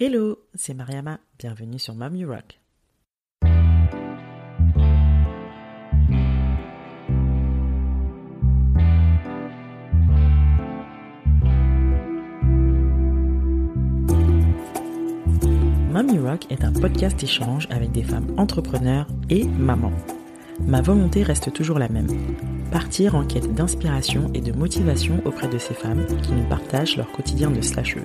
Hello, c'est Mariama, bienvenue sur Mom You Rock. Mom You Rock est un podcast échange avec des femmes entrepreneurs et mamans. Ma volonté reste toujours la même. Partir en quête d'inspiration et de motivation auprès de ces femmes qui nous partagent leur quotidien de slasheuse.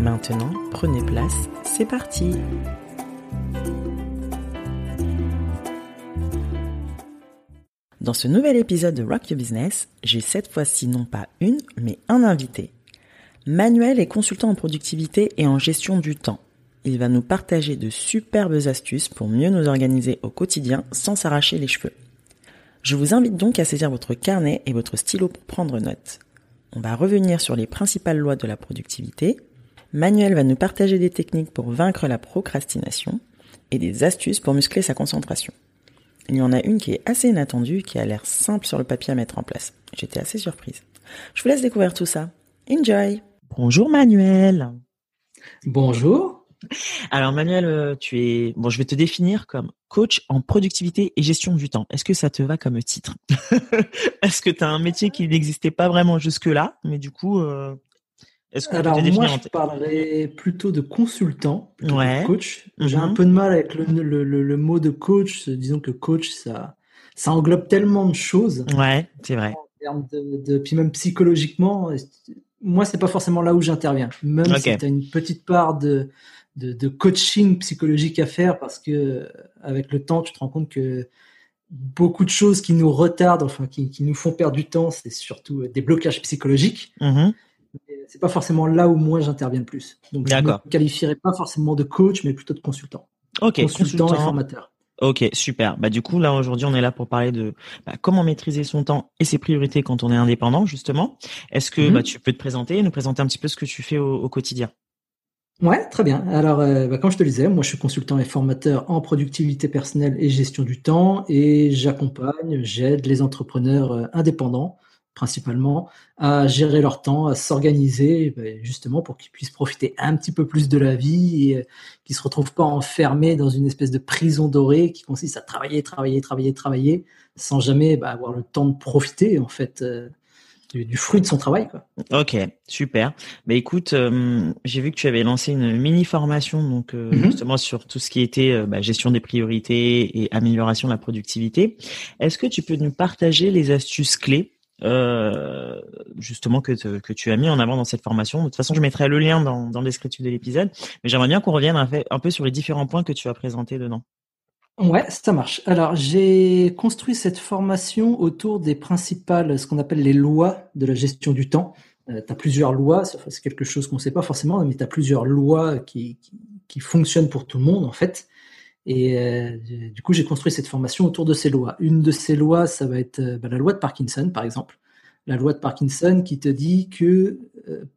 Maintenant, prenez place, c'est parti Dans ce nouvel épisode de Rock Your Business, j'ai cette fois-ci non pas une, mais un invité. Manuel est consultant en productivité et en gestion du temps. Il va nous partager de superbes astuces pour mieux nous organiser au quotidien sans s'arracher les cheveux. Je vous invite donc à saisir votre carnet et votre stylo pour prendre note. On va revenir sur les principales lois de la productivité. Manuel va nous partager des techniques pour vaincre la procrastination et des astuces pour muscler sa concentration. Il y en a une qui est assez inattendue, qui a l'air simple sur le papier à mettre en place. J'étais assez surprise. Je vous laisse découvrir tout ça. Enjoy Bonjour Manuel Bonjour alors Manuel, euh, tu es bon. Je vais te définir comme coach en productivité et gestion du temps. Est-ce que ça te va comme titre? Est-ce que tu as un métier qui n'existait pas vraiment jusque-là, mais du coup, euh, est-ce Alors moi, je parlerais plutôt de consultant, plutôt de coach. J'ai un mhm. peu de mal avec le, mot de coach. Disons que coach, ça, ça englobe tellement de choses. Ouais, c'est vrai. En termes de, puis même psychologiquement, moi, c'est pas forcément là où j'interviens. Même si tu as une petite part de de, coaching psychologique à faire parce que avec le temps, tu te rends compte que beaucoup de choses qui nous retardent, enfin qui, nous font perdre du temps, c'est surtout des blocages psychologiques. Mm-hmm. C'est pas forcément là où moi j'interviens le plus. Donc je ne qualifierais pas forcément de coach, mais plutôt de consultant. Ok, consultant, et formateur. Ok, super. Bah du coup là aujourd'hui on est là pour parler de bah, comment maîtriser son temps et ses priorités quand on est indépendant justement. Est-ce que bah, tu peux te présenter, nous présenter un petit peu ce que tu fais au quotidien? Ouais, très bien. Alors, euh, bah, comme je te le disais, moi je suis consultant et formateur en productivité personnelle et gestion du temps et j'accompagne, j'aide les entrepreneurs euh, indépendants principalement à gérer leur temps, à s'organiser bah, justement pour qu'ils puissent profiter un petit peu plus de la vie et euh, qu'ils se retrouvent pas enfermés dans une espèce de prison dorée qui consiste à travailler, travailler, travailler, travailler sans jamais bah, avoir le temps de profiter en fait du, fruit de son travail. Quoi. Ok, super. Mais écoute, euh, j'ai vu que tu avais lancé une mini formation donc euh, mhm. justement sur tout ce qui était euh, bah, gestion des priorités et amélioration de la productivité. Est-ce que tu peux nous partager les astuces clés justement que, que tu as mis en avant dans cette formation. De toute façon, je mettrai le lien dans, dans le de l'épisode, mais j'aimerais bien qu'on revienne un peu sur les différents points que tu as présentés dedans. Ouais, ça marche. Alors, j'ai construit cette formation autour des principales, ce qu'on appelle les lois de la gestion du temps. Euh, tu as plusieurs lois, c'est quelque chose qu'on ne sait pas forcément, mais tu as plusieurs lois qui, qui, fonctionnent pour tout le monde, en fait. Et euh, du coup, j'ai construit cette formation autour de ces lois. Une de ces lois, ça va être euh, bah, la loi de Parkinson, par exemple. La loi de Parkinson qui te dit que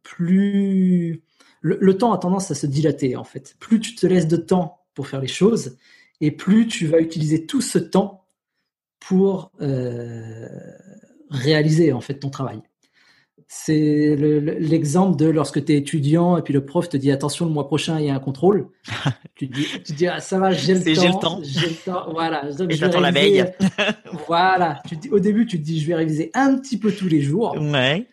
plus... Le, le temps a tendance à se dilater, en fait. Plus tu te laisses de temps pour faire les choses, et plus tu vas utiliser tout ce temps pour euh, réaliser en fait ton travail. C'est l'exemple de lorsque tu es étudiant et puis le prof te dit attention le mois prochain il y a un contrôle. tu te dis, tu dis ah, ça va j'ai le, temps, j'ai le temps. Voilà. et j'attends la veille. voilà. Tu dis, au début tu te dis je vais réviser un petit peu tous les jours. Ouais.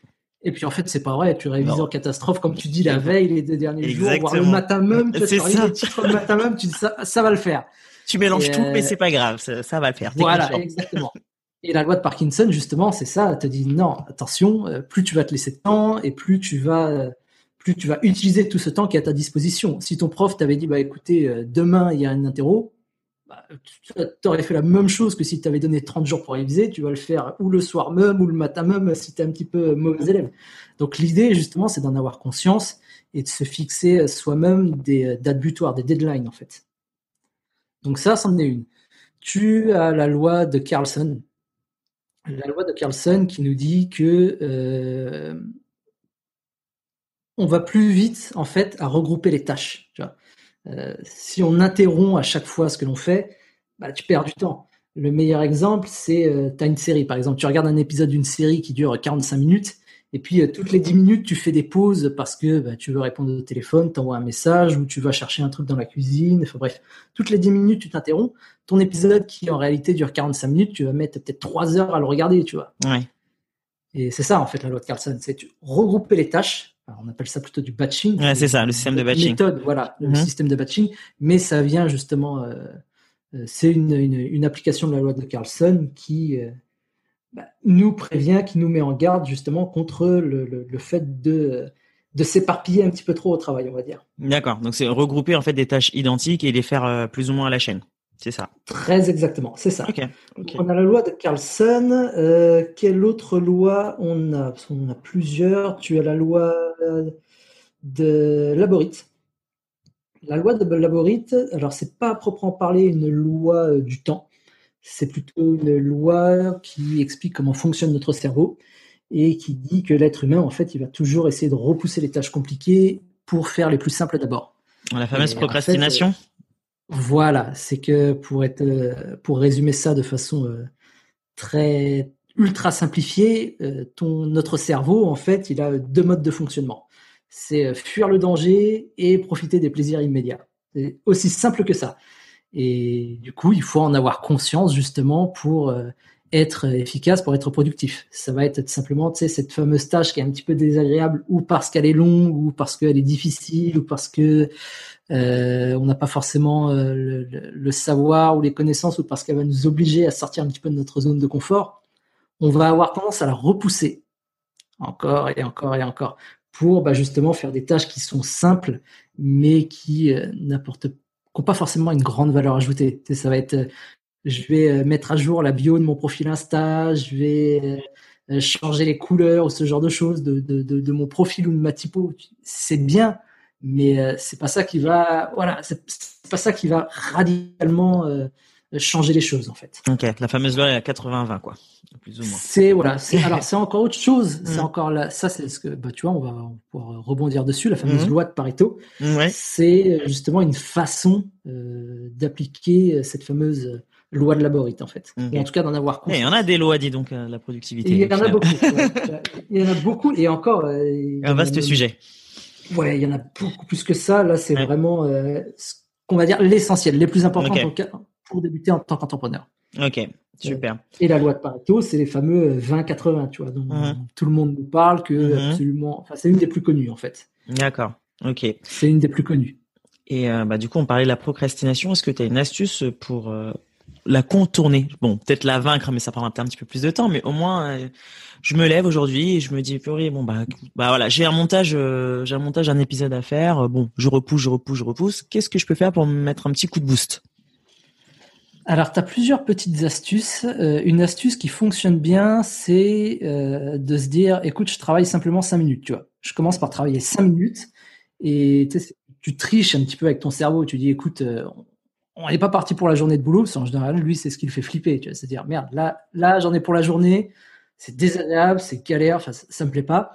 Et puis en fait, c'est pas vrai. Tu révises en catastrophe, comme tu dis, la veille, les deux derniers jours, voire le matin même. Tu ça. le matin même, tu dis ça, ça va le faire. Tu mélanges tout, mais euh, c'est pas grave, ça, va le faire. Voilà, exactement. Et la loi de Parkinson, justement, c'est ça. Elle te dit non, attention, euh, plus tu vas te laisser de temps et plus tu vas, plus tu vas utiliser tout ce temps qui est à ta disposition. Si ton prof t'avait dit, bah écoutez, euh, demain il y a un interro, bah, tu aurais fait la même chose que si tu avais donné 30 jours pour réviser. Tu vas le faire ou le soir même ou le matin même si tu es un petit peu mauvais élève. Donc l'idée, justement, c'est d'en avoir conscience et de se fixer soi-même des dates butoirs, des deadlines en fait. Donc ça, c'en est une. Tu as la loi de Carlson. La loi de Carlson qui nous dit que euh, on va plus vite en fait à regrouper les tâches. Euh, si on interrompt à chaque fois ce que l'on fait, bah, tu perds du temps. Le meilleur exemple, c'est euh, tu as une série, par exemple, tu regardes un épisode d'une série qui dure 45 minutes, et puis euh, toutes les 10 minutes, tu fais des pauses parce que bah, tu veux répondre au téléphone, tu envoies un message, ou tu vas chercher un truc dans la cuisine, enfin bref, toutes les 10 minutes, tu t'interromps. Ton épisode qui en réalité dure 45 minutes, tu vas mettre peut-être 3 heures à le regarder, tu vois. Ouais. Et c'est ça, en fait, la loi de Carlson, c'est regrouper les tâches. on appelle ça plutôt du batching. Ouais, c'est ça, le système de batching. Méthode, voilà, le mhm. système de batching. Mais ça vient justement euh, euh, c'est une, application de la loi de Carlson qui nous prévient, qui nous met en garde justement contre le, fait de, de s'éparpiller un petit peu trop au travail, on va dire. D'accord. Donc c'est regrouper en fait des tâches identiques et les faire euh, plus ou moins à la chaîne. C'est ça. Très exactement, c'est ça. On a la loi de Carlson. quelle autre loi on a? On a plusieurs. Tu as la loi de Laborit la loi de Laborit, alors c'est pas à proprement parler une loi euh, du temps, c'est plutôt une loi qui explique comment fonctionne notre cerveau et qui dit que l'être humain, en fait, il va toujours essayer de repousser les tâches compliquées pour faire les plus simples d'abord. La fameuse procrastination. voilà, c'est que pour être, euh, pour résumer ça de façon euh, très ultra simplifiée, ton notre cerveau, en fait, il a deux modes de fonctionnement c'est euh, fuir le danger et profiter des plaisirs immédiats. C'est aussi simple que ça. Et du coup, il faut en avoir conscience justement pour euh, être efficace, pour être productif. Ça va être simplement, tu sais, cette fameuse tâche qui est un petit peu désagréable ou parce qu'elle est longue ou parce qu'elle est difficile ou parce que euh, on n'a pas forcément le, le, savoir ou les connaissances ou parce qu'elle va nous obliger à sortir un petit peu de notre zone de confort. On va avoir tendance à la repousser encore et encore et encore pour bah, justement faire des tâches qui sont simples, mais qui euh, n'apportent pas forcément une grande valeur ajoutée. ça va être, euh, je vais euh, mettre à jour la bio de mon profil Insta, je vais changer les couleurs ou ce genre de choses de, de, de, mon profil ou de ma typo. C'est bien, mais c'est pas ça qui va, voilà, c'est pas ça qui va radicalement changer les choses en fait. Ok, la fameuse loi à 80-20 quoi, plus ou moins. C'est voilà, c'est alors c'est encore autre chose. C'est mm. encore là, ça c'est ce que bah tu vois, on va pouvoir rebondir dessus. La fameuse mm. loi de Pareto, ouais. c'est justement une façon euh, d'appliquer euh, cette fameuse euh, loi de Laborite en fait. en tout cas d'en avoir conscience. Il y en a des lois, dis donc, la productivité. il y en a beaucoup. il y en a beaucoup et encore. un vaste sujet. Ouais, il y en a beaucoup plus que ça. Là, c'est vraiment ce qu'on va dire l'essentiel, les plus importants pour débuter en tant qu'entrepreneur. Ok, super. Et la loi de Pareto, c'est les fameux 20-80, tu vois, dont mhm. tout le monde nous parle, que absolument, enfin, c'est une des plus connues en fait. D'accord, ok. C'est une des plus connues. Et euh, bah, du coup, on parlait de la procrastination. Est-ce que tu as une astuce pour euh, la contourner? Bon, peut-être la vaincre, mais ça prendra peut-être un petit peu plus de temps. Mais au moins, euh, je me lève aujourd'hui et je me dis, purée, bon bah, bah voilà, j'ai un montage, j'ai un montage, un épisode à faire. Bon, je repousse, je repousse, je repousse. Qu'est-ce que je peux faire pour me mettre un petit coup de boost? Alors, tu as plusieurs petites astuces. Euh, une astuce qui fonctionne bien, c'est euh, de se dire, écoute, je travaille simplement 5 minutes, tu vois. Je commence par travailler 5 minutes et tu triches un petit peu avec ton cerveau. Tu dis, écoute, euh, on n'est pas parti pour la journée de boulot, parce qu'en général, lui, c'est ce qui le fait flipper, tu vois. C'est-à-dire, merde, là, là j'en ai pour la journée, c'est désagréable, c'est galère, ça, ça me plaît pas.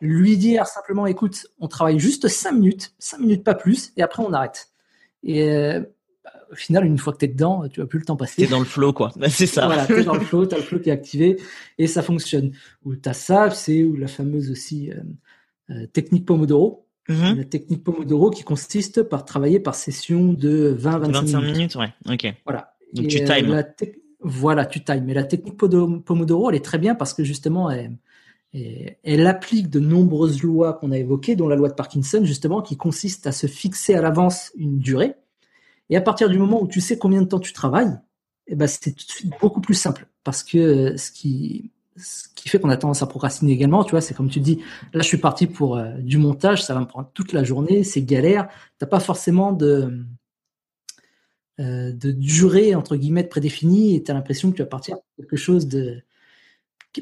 Lui dire simplement, écoute, on travaille juste 5 minutes, 5 minutes pas plus, et après on arrête. Et au final, une fois que tu es dedans, tu vas plus le temps passer. T'es dans le flow, quoi. c'est ça. voilà, t'es dans le flow, t'as le flow qui est activé et ça fonctionne. Ou t'as ça, c'est ou la fameuse aussi euh, euh, technique Pomodoro. Mm-hmm. La technique Pomodoro qui consiste par travailler par session de 20-25 minutes. 25 minutes, ouais. Ok. Voilà. Donc tu times. Euh, voilà, tu times. Mais la technique Pomodoro, elle est très bien parce que justement, elle, elle applique de nombreuses lois qu'on a évoquées, dont la loi de Parkinson, justement, qui consiste à se fixer à l'avance une durée et à partir du moment où tu sais combien de temps tu travailles, eh ben, c'est tout de suite beaucoup plus simple. Parce que euh, ce qui, ce qui fait qu'on a tendance à procrastiner également, tu vois, c'est comme tu dis, là je suis parti pour euh, du montage, ça va me prendre toute la journée, c'est galère, t'as pas forcément de, euh, de durée entre guillemets prédéfinie et tu as l'impression que tu vas partir pour quelque chose de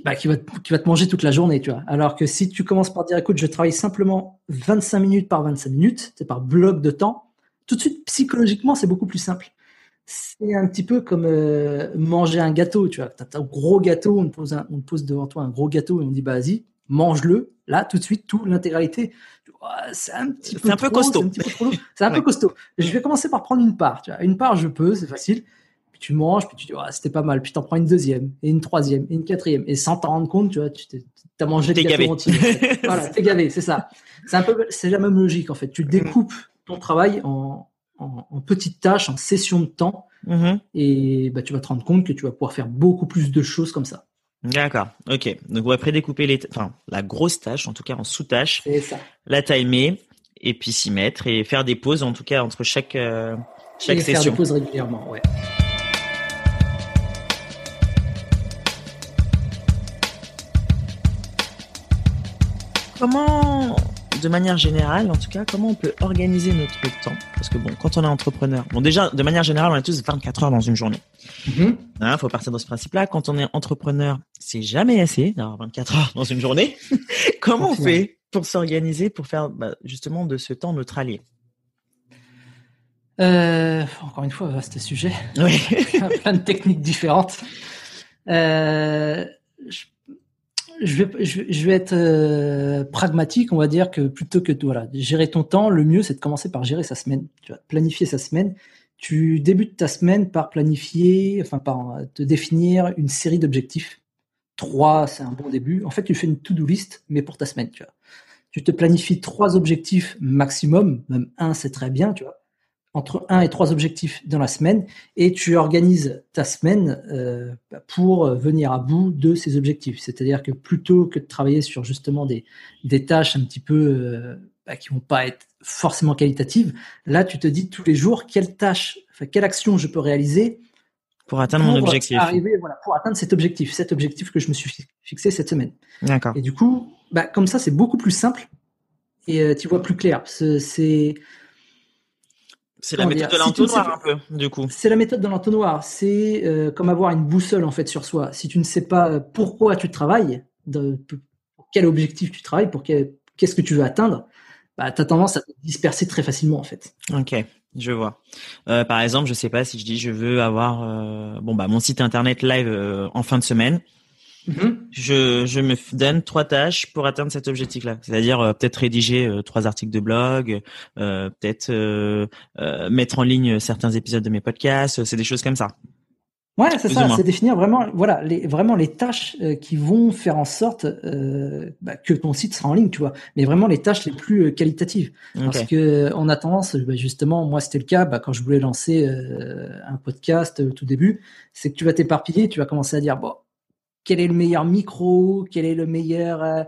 bah, qui, va, qui va te manger toute la journée, tu vois. Alors que si tu commences par dire, écoute, je travaille simplement 25 minutes par 25 minutes, c'est par bloc de temps, tout de suite, psychologiquement, c'est beaucoup plus simple. c'est un petit peu comme euh, manger un gâteau, tu vois. T'as un gros gâteau, on te, pose on pose devant toi un gros gâteau et on dit, bah vas-y, mange-le, là, tout de suite, tout, l'intégralité. C'est un petit peu, un peu costaud. C'est un, peu costaud. Je vais commencer par prendre une part, tu vois. Une part, je peux, c'est facile. Puis tu manges, puis tu dis, c'était pas mal. Puis t'en prends une deuxième, et une troisième, et une quatrième. Et sans t'en rendre compte, tu vois, tu as mangé le gâteau entier. voilà, t'es gavé, c'est ça. C'est un peu, c'est la même logique, en fait. Tu découpes ton travail en, en, petites tâches, en sessions de temps, mm-hmm. et bah, tu vas te rendre compte que tu vas pouvoir faire beaucoup plus de choses comme ça. D'accord, ok. Donc on va prédécouper les, enfin la grosse tâche, en tout cas en sous-tâche, ça. la timer et puis s'y mettre et faire des pauses, en tout cas entre chaque euh, chaque et session. Faire des pauses régulièrement, ouais. Comment de manière générale, en tout cas, comment on peut organiser notre temps? Parce que bon, quand on est entrepreneur, bon déjà, de manière générale, on a tous 24 heures dans une journée. Il mm-hmm. hein, faut partir de ce principe-là. Quand on est entrepreneur, c'est jamais assez d'avoir 24 heures dans une journée. comment on fait pour s'organiser, pour faire bah, justement de ce temps notre allié? Euh, Encore une fois, vaste sujet. Oui. Plein de techniques différentes. Euh, je je vais, être euh, pragmatique, on va dire que plutôt que voilà, gérer ton temps, le mieux c'est de commencer par gérer sa semaine. Tu vas planifier sa semaine. Tu débutes ta semaine par planifier, enfin par te définir une série d'objectifs. Trois, c'est un bon début. En fait, tu fais une to-do list, mais pour ta semaine, tu vois. Tu te planifies trois objectifs maximum, même un c'est très bien, tu vois entre un et trois objectifs dans la semaine et tu organises ta semaine euh, pour venir à bout de ces objectifs. C'est-à-dire que plutôt que de travailler sur justement des, des tâches un petit peu euh, bah, qui vont pas être forcément qualitatives, là tu te dis tous les jours quelle tâche, enfin, quelle action je peux réaliser pour atteindre mon objectif. Arriver, voilà, pour atteindre cet objectif, cet objectif que je me suis fixé cette semaine. D'accord. Et du coup, bah, comme ça c'est beaucoup plus simple et euh, tu vois plus clair. C'est c'est la méthode de l'entonnoir un peu, du coup. C'est la méthode de l'entonnoir. C'est euh, comme avoir une boussole en fait sur soi. Si tu ne sais pas euh, pourquoi tu travailles, de, pour quel objectif tu travailles, pour qu'est-ce que tu veux atteindre, bah, tu as tendance à te disperser très facilement en fait. Ok, je vois. Euh, par exemple, je sais pas si je dis je veux avoir bon bah mon site internet live en fin de semaine. Mm-hmm. Je, je me donne trois tâches pour atteindre cet objectif-là. C'est-à-dire euh, peut-être rédiger euh, trois articles de blog, euh, peut-être mettre en ligne certains épisodes de mes podcasts. C'est des choses comme ça. Ouais, c'est ça. C'est définir vraiment, voilà, les, vraiment les tâches qui vont faire en sorte bah, que ton site sera en ligne, tu vois. Mais vraiment les tâches les plus qualitatives. Parce que on a tendance, bah, justement, moi c'était le cas bah, quand je voulais lancer un podcast au tout début, c'est que tu vas t'éparpiller, tu vas commencer à dire bon quel est le meilleur micro, quel est le meilleur euh,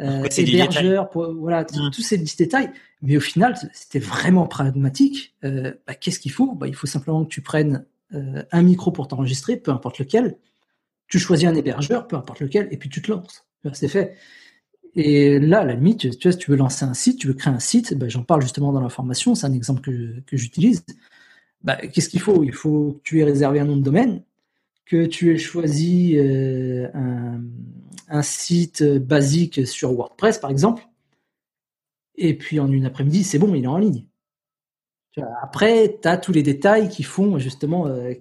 euh hébergeur, pour, voilà, mmh. tous ces petits détails. Mais au final, c'était vraiment pragmatique. Euh, bah, Qu'est-ce qu'il faut? Bah, Il faut simplement que tu prennes euh, un micro pour t'enregistrer, peu importe lequel. Tu choisis un hébergeur, peu importe lequel, et puis tu te lances. C'est fait. Et là, à la limite, tu vois, si tu veux lancer un site, tu veux créer un site, bah, j'en parle justement dans la formation, c'est un exemple que, que j'utilise. Bah, Qu'est-ce qu'il faut? Il faut que tu aies réservé un nom de domaine, que tu aies choisi euh, un, site basique sur WordPress, par exemple, et puis en une après-midi, c'est bon, il est en ligne. Après, tu as tous les détails qui font justement, euh,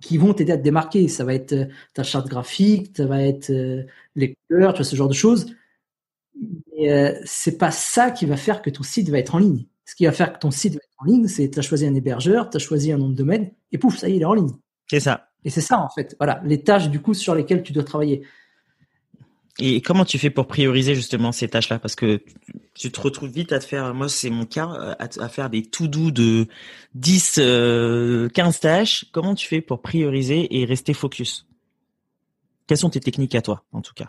qui vont t'aider à te démarquer. Ça va être euh, ta charte graphique, ça va être les couleurs, tu vois, ce genre de choses. Mais c'est pas ça qui va faire que ton site va être en ligne. Ce qui va faire que ton site va être en ligne, c'est tu as choisi un hébergeur, tu as choisi un nom de domaine, et pouf, ça y est, il est en ligne. C'est ça. Et c'est ça, en fait. Voilà, les tâches, du coup, sur lesquelles tu dois travailler. Et comment tu fais pour prioriser justement ces tâches-là? Parce que tu te retrouves vite à te faire, moi c'est mon cas, à, faire des tout doux de 10, 15 euh, tâches. Comment tu fais pour prioriser et rester focus? Quelles sont tes techniques à toi, en tout cas?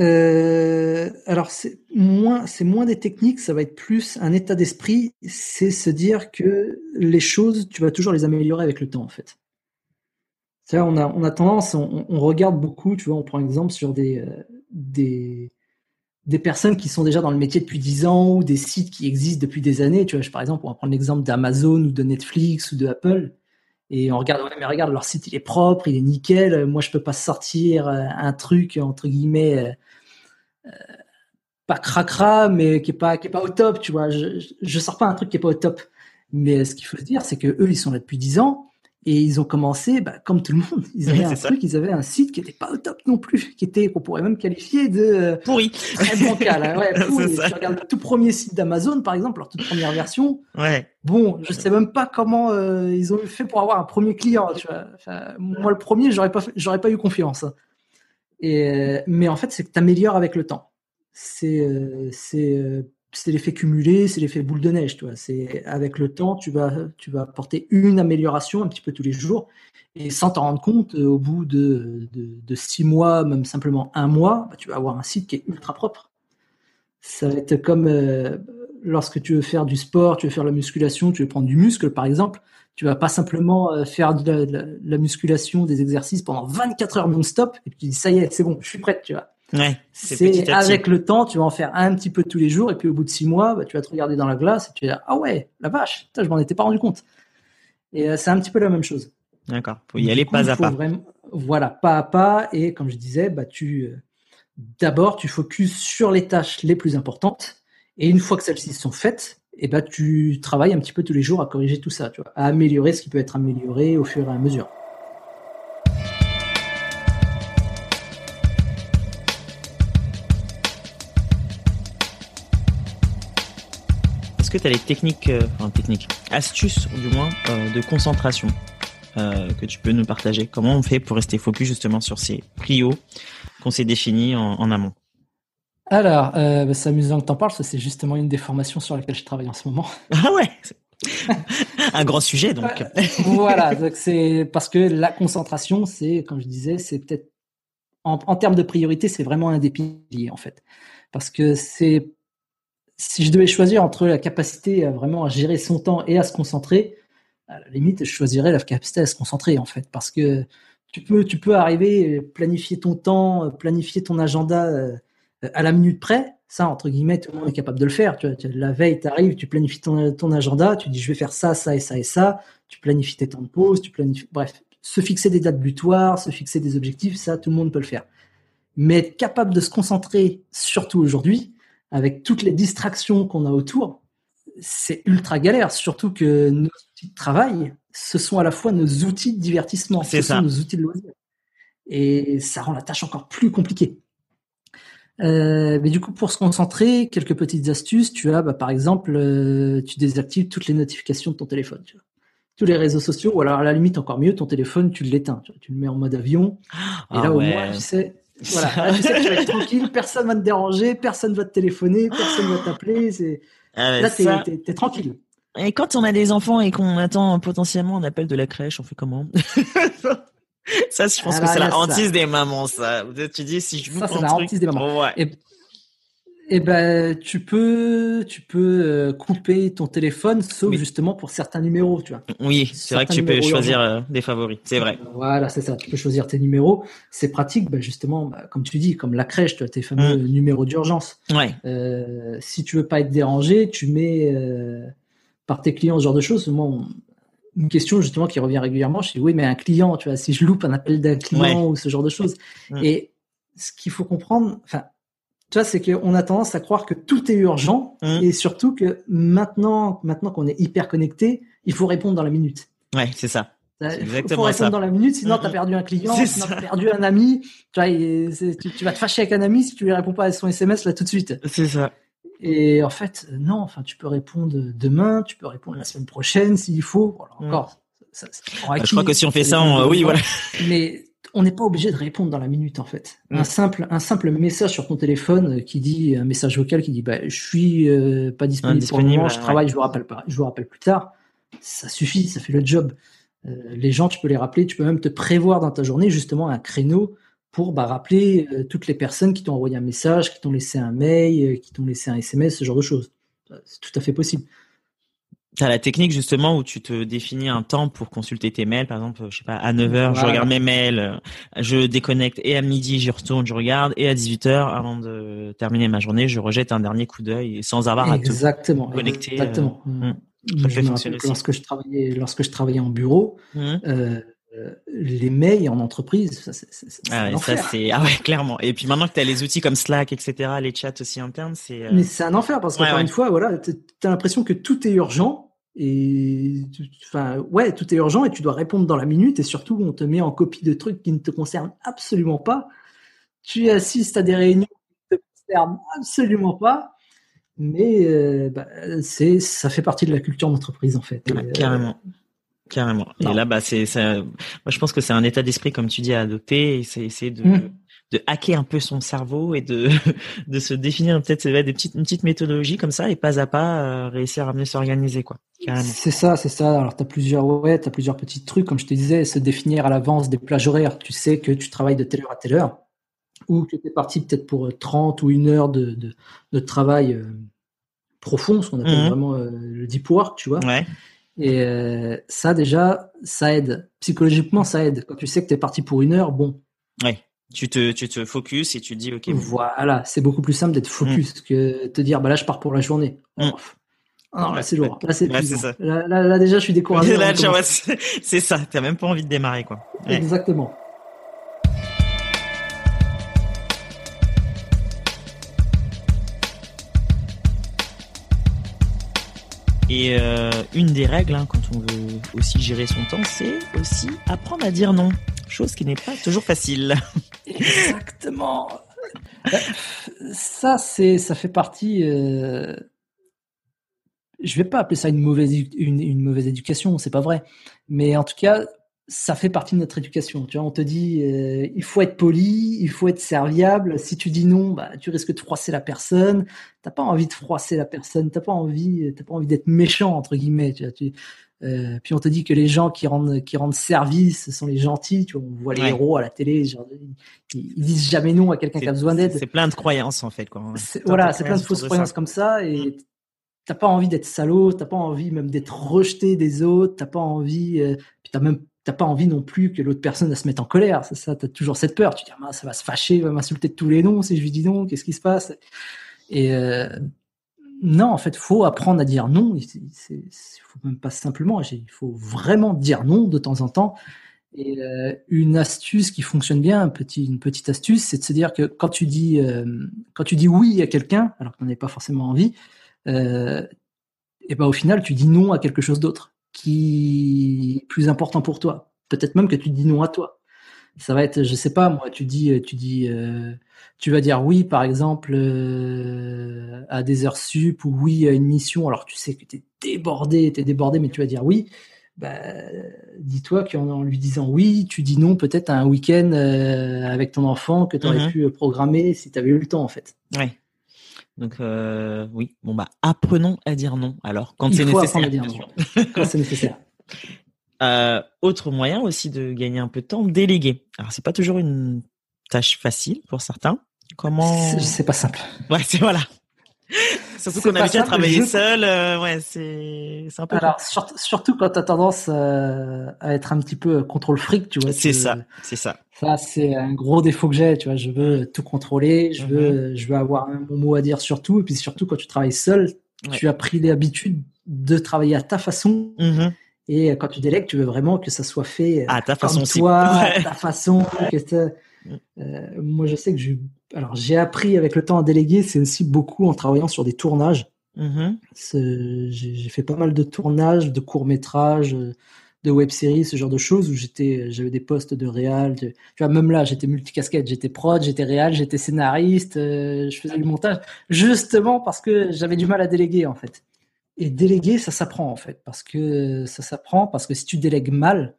Euh, alors c'est moins, c'est moins des techniques, ça va être plus un état d'esprit. C'est se dire que les choses, tu vas toujours les améliorer avec le temps, en fait on a, on a tendance, on, regarde beaucoup, tu vois, on prend exemple sur des, euh, des, des personnes qui sont déjà dans le métier depuis 10 ans ou des sites qui existent depuis des années. Tu vois, par exemple, on va prendre l'exemple d'Amazon ou de Netflix ou de Apple. Et on regarde, mais regarde, leur site, il est propre, il est nickel. Moi, je peux pas sortir euh, un truc, entre guillemets, euh, pas cracra, mais qui est pas, qui est pas au top, tu vois. Je, je sors pas un truc qui est pas au top. Mais ce qu'il faut se dire, c'est que eux, ils sont là depuis 10 ans et ils ont commencé, bah, comme tout le monde, ils avaient un truc, ils avaient un site qui n'était pas au top non plus, qui était, qu'on pourrait même qualifier de euh, pourri, très bancal. Hein, ouais, pourri. tu regardes le tout premier site d'Amazon, par exemple, leur toute première version. Ouais. Bon, je sais même pas comment euh, ils ont fait pour avoir un premier client. Tu vois. Enfin, moi, le premier, j'aurais pas, j'aurais pas eu confiance. Et euh, mais en fait, c'est que tu améliores avec le temps. C'est, c'est c'est l'effet cumulé, c'est l'effet boule de neige, tu vois. C'est avec le temps, tu vas, tu vas apporter une amélioration un petit peu tous les jours, et sans t'en rendre compte, au bout de, de, six mois, même simplement un mois, bah, tu vas avoir un site qui est ultra propre. Ça va être comme euh, lorsque tu veux faire du sport, tu veux faire la musculation, tu veux prendre du muscle, par exemple. Tu vas pas simplement euh, faire de la, de la musculation, des exercices pendant 24 heures non-stop, et puis tu dis ça y est, c'est bon, je suis prête, tu vois c'est avec le temps, tu vas en faire un petit peu tous les jours, et puis au bout de six mois, bah, tu vas te regarder dans la glace et tu vas dire ah ouais, la vache, je m'en étais pas rendu compte. Et euh, c'est un petit peu la même chose. D'accord. Faut y aller pas à pas. voilà, pas à pas. Et comme je disais, bah tu euh, d'abord tu focuses sur les tâches les plus importantes, et une fois que celles-ci sont faites, et bah tu travailles un petit peu tous les jours à corriger tout ça, tu vois, à améliorer ce qui peut être amélioré au fur et à mesure. Que tu as les techniques, euh, enfin techniques, astuces du moins euh, de concentration euh, que tu peux nous partager Comment on fait pour rester focus justement sur ces prios qu'on s'est définis en, amont? Alors, bah, c'est amusant que tu en parles, c'est justement une des formations sur laquelle je travaille en ce moment. Ah ouais Un grand sujet donc. voilà, donc c'est parce que la concentration, c'est, comme je disais, c'est peut-être en, en, termes de priorité, c'est vraiment un des piliers en fait, parce que c'est si je devais choisir entre la capacité à vraiment gérer son temps et à se concentrer, à la limite, je choisirais la capacité à se concentrer en fait, parce que tu peux, tu peux arriver, planifier ton temps, planifier ton agenda euh, à la minute près. Ça, entre guillemets, tout le monde est capable de le faire. Tu, la veille, tu arrives, tu planifies ton, ton, agenda, tu dis je vais faire ça, ça et ça et ça. Tu planifies tes temps de pause, tu planifies. Bref, se fixer des dates butoirs, se fixer des objectifs, ça, tout le monde peut le faire. Mais être capable de se concentrer, surtout aujourd'hui, avec toutes les distractions qu'on a autour, c'est ultra galère. Surtout que nos outils de travail, ce sont à la fois nos outils de divertissement, ce sont nos outils de loisir. Et ça rend la tâche encore plus compliquée. Euh, mais du coup, pour se concentrer, quelques petites astuces. Tu as, bah, par exemple, euh, tu désactives toutes les notifications de ton téléphone. Tous les réseaux sociaux, ou alors à la limite encore mieux, ton téléphone, tu l'éteins. Tu, le mets en mode avion. Et ah là, au moins, tu sais, voilà, tu sais que tu vas être tranquille, personne va te déranger, personne va te téléphoner, personne va t'appeler. C'est... Ah Là, t'es, t'es, tranquille. Et quand on a des enfants et qu'on attend potentiellement un appel de la crèche, on fait comment Ça, je pense que c'est la hantise des mamans, ça. Tu dis si je vous ça, c'est la hantise des mamans. Ouais. Eh ben, tu peux, tu peux euh, couper ton téléphone, sauf justement pour certains numéros, tu vois. Oui, c'est vrai que tu peux choisir euh, des favoris, c'est vrai. Voilà, c'est ça. Tu peux choisir tes numéros. C'est pratique, bah, justement, bah, comme tu dis, comme la crèche, tu as tes fameux mm. numéros d'urgence. Ouais. Euh, si tu veux pas être dérangé, tu mets par tes clients ce genre de choses. Moi, une question justement qui revient régulièrement, je dis oui, mais un client, tu vois, si je loupe un appel d'un client ou ce genre de choses. Mm. Et ce qu'il faut comprendre, enfin tu vois, c'est qu'on a tendance à croire que tout est urgent mmh. et surtout que maintenant, maintenant qu'on est hyper connecté, il faut répondre dans la minute. Ouais, c'est ça. Il faut répondre dans la minute, sinon tu as mmh. perdu un client, sinon tu as perdu un ami. Tu, vois, tu, vas te fâcher avec un ami si tu lui réponds pas à son SMS là tout de suite. C'est ça. Et en fait, non, enfin, tu peux répondre demain, tu peux répondre la semaine prochaine s'il faut. Voilà, mmh. encore. Ça, bah, je crois que si on fait ça, oui, voilà. Mais on n'est pas obligé de répondre dans la minute en fait. Un simple un simple message sur ton téléphone qui dit un message vocal qui dit bah je suis euh, pas disponible, pour le moment, je travaille, je vous rappelle pas, je vous rappelle plus tard. Ça suffit, ça fait le job. Euh, les gens, tu peux les rappeler, tu peux même te prévoir dans ta journée justement un créneau pour bah, rappeler euh, toutes les personnes qui t'ont envoyé un message, qui t'ont laissé un mail, qui t'ont laissé un SMS, ce genre de choses. C'est tout à fait possible. T'as la technique justement où tu te définis un temps pour consulter tes mails, par exemple, je sais pas, à 9h, je regarde mes mails, je déconnecte et à midi, j'y retourne, je regarde et à 18h, avant de terminer ma journée, je rejette un dernier coup d'œil sans avoir à exactement, te connecter. Exactement. Euh, mmh. lorsque je travaillais, lorsque je travaillais en bureau, mmh. euh, les mails en entreprise, ça, c'est, ah ouais, ça c'est ah ouais clairement. Et puis maintenant que tu as les outils comme Slack, etc., les chats aussi internes, c'est. Euh, Mais c'est un enfer parce qu'encore une fois, voilà, t'as l'impression que tout est urgent Et enfin, ouais, tout est urgent et tu dois répondre dans la minute et surtout on te met en copie de trucs qui ne te concernent absolument pas. Tu assistes à des réunions qui ne te concernent absolument pas. Mais euh, bah, c'est ça fait partie de la culture d'entreprise en fait. Euh, carrément. Carrément. Et là, bah, c'est, ça, moi, je pense que c'est un état d'esprit, comme tu dis, à adopter. C'est essayer de, mmh de hacker un peu son cerveau et de, de se définir peut-être des petites, une petite méthodologie comme ça et pas à pas euh, réussir à ramener s'organiser quoi. C'est ça, c'est ça. Alors tu as plusieurs ouais, as plusieurs petits trucs comme je te disais, se définir à l'avance des plages horaires. Tu sais que tu travailles de telle heure à telle heure ou que tu es parti peut-être pour 30 ou une heure de, de, de travail euh, profond, ce qu'on appelle mmh vraiment euh, le deep work, tu vois. Ouais. Et ça déjà, ça aide. Psychologiquement, ça aide. Quand tu sais que tu es parti pour une heure, bon. Ouais. Tu te, tu te focus et tu te dis, OK. Voilà, c'est beaucoup plus simple d'être focus mm. que te dire, bah là, je pars pour la journée. Mm. non, là, c'est lourd. Là, c'est là, là, là, déjà, je suis découragé. c'est ça. T'as même pas envie de démarrer, quoi. Exactement. Et euh, une des règles, hein, quand on veut aussi gérer son temps, c'est aussi apprendre à dire non. Chose qui n'est pas toujours facile. Exactement. ça, c'est, ça fait partie. Euh... Je vais pas appeler ça une mauvaise, une, une mauvaise éducation, c'est pas vrai. Mais en tout cas, ça fait partie de notre éducation. Tu vois, on te dit, euh, il faut être poli, il faut être serviable. Si tu dis non, bah, tu risques de froisser la personne. T'as pas envie de froisser la personne. T'as pas envie, t'as pas envie d'être méchant entre guillemets. Tu vois, tu, euh, puis on te dit que les gens qui rendent qui rendent service sont les gentils. Tu vois, on voit les héros à la télé, genre, ils, disent jamais non à quelqu'un qui a besoin d'aide. C'est plein de croyances en fait. Quoi. Voilà, c'est plein de fausses croyances comme ça et mm. t'as pas envie d'être salaud, t'as pas envie même d'être rejeté des autres, t'as pas envie, euh, puis t'as même t'as pas envie non plus que l'autre personne se mette en colère. C'est ça, t'as toujours cette peur. Tu dis, ah, ça va se fâcher, va m'insulter de tous les noms si je lui dis non, qu'est-ce qui se passe? Et euh, non, en fait, faut apprendre à dire non. Il faut même pas simplement, il faut vraiment dire non de temps en temps. Et euh, une astuce qui fonctionne bien, petit, une petite astuce, c'est de se dire que quand tu dis, euh, quand tu dis oui à quelqu'un, alors qu'on n'avait pas forcément envie, et ben au final, tu dis non à quelque chose d'autre qui est plus important pour toi. Peut-être même que tu dis non à toi. Ça va être, je sais pas, moi, tu dis, tu dis, euh, tu vas dire oui, par exemple, euh, à des heures sup ou oui à une mission. Alors tu sais que tu es débordé, tu es débordé, mais tu vas dire oui. Bah, dis-toi qu'en lui disant oui, tu dis non peut-être à un week-end euh, avec ton enfant que tu aurais mm-hmm. pu programmer si tu avais eu le temps en fait. Ouais. Donc euh, oui, bon bah apprenons à dire non. Alors quand c'est nécessaire. quand c'est nécessaire. Euh, autre moyen aussi de gagner un peu de temps, déléguer. Alors c'est pas toujours une tâche facile pour certains. Comment C'est pas simple. Ouais, c'est voilà. Surtout qu'on a habitué à travailler seul, euh, ouais, c'est un peu. Alors surtout quand tu as tendance euh, à être un petit peu contrôle fric, tu vois. C'est ça, c'est ça. Ça c'est un gros défaut que j'ai, tu vois. Je veux tout contrôler, je veux, mhm. je veux avoir un bon mot à dire sur tout, et puis surtout quand tu travailles seul, tu as pris l'habitude de travailler à ta façon. Mhm. Et quand tu délègues, tu veux vraiment que ça soit fait à ta façon, toi, à ta façon. Que mm. Euh, moi, je sais que j'ai alors j'ai appris avec le temps à déléguer, c'est aussi beaucoup en travaillant sur des tournages. Mm-hmm. J'ai fait pas mal de tournages, de courts métrages, de web-séries, ce genre de choses où j'étais, j'avais des postes de réal. Tu vois, même là, j'étais multicasquette, j'étais prod, j'étais réal, j'étais scénariste, euh, je faisais du montage, justement parce que j'avais du mal à déléguer en fait. Et déléguer, ça s'apprend en fait, parce que ça s'apprend, parce que si tu délègues mal,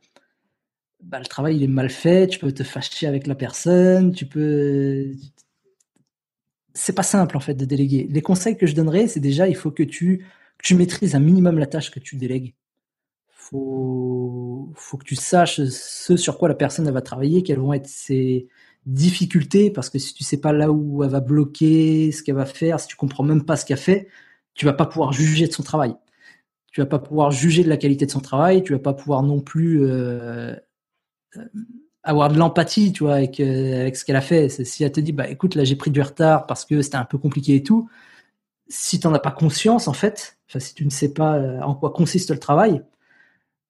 bah, le travail il est mal fait, tu peux te fâcher avec la personne, tu peux. C'est pas simple en fait de déléguer. Les conseils que je donnerais, c'est déjà il faut que tu, maîtrises un minimum la tâche que tu délègues. Faut, faut que tu saches ce sur quoi la personne va travailler, quelles vont être ses difficultés, parce que si tu sais pas là où elle va bloquer, ce qu'elle va faire, si tu comprends même pas ce qu'elle fait, tu vas pas pouvoir juger de son travail. Tu vas pas pouvoir juger de la qualité de son travail, tu vas pas pouvoir non plus euh, avoir de l'empathie, tu vois, avec, euh, avec ce qu'elle a fait. Si elle te dit, bah écoute, là j'ai pris du retard parce que c'était un peu compliqué et tout, si tu n'en as pas conscience, en fait, si tu ne sais pas euh, en quoi consiste le travail,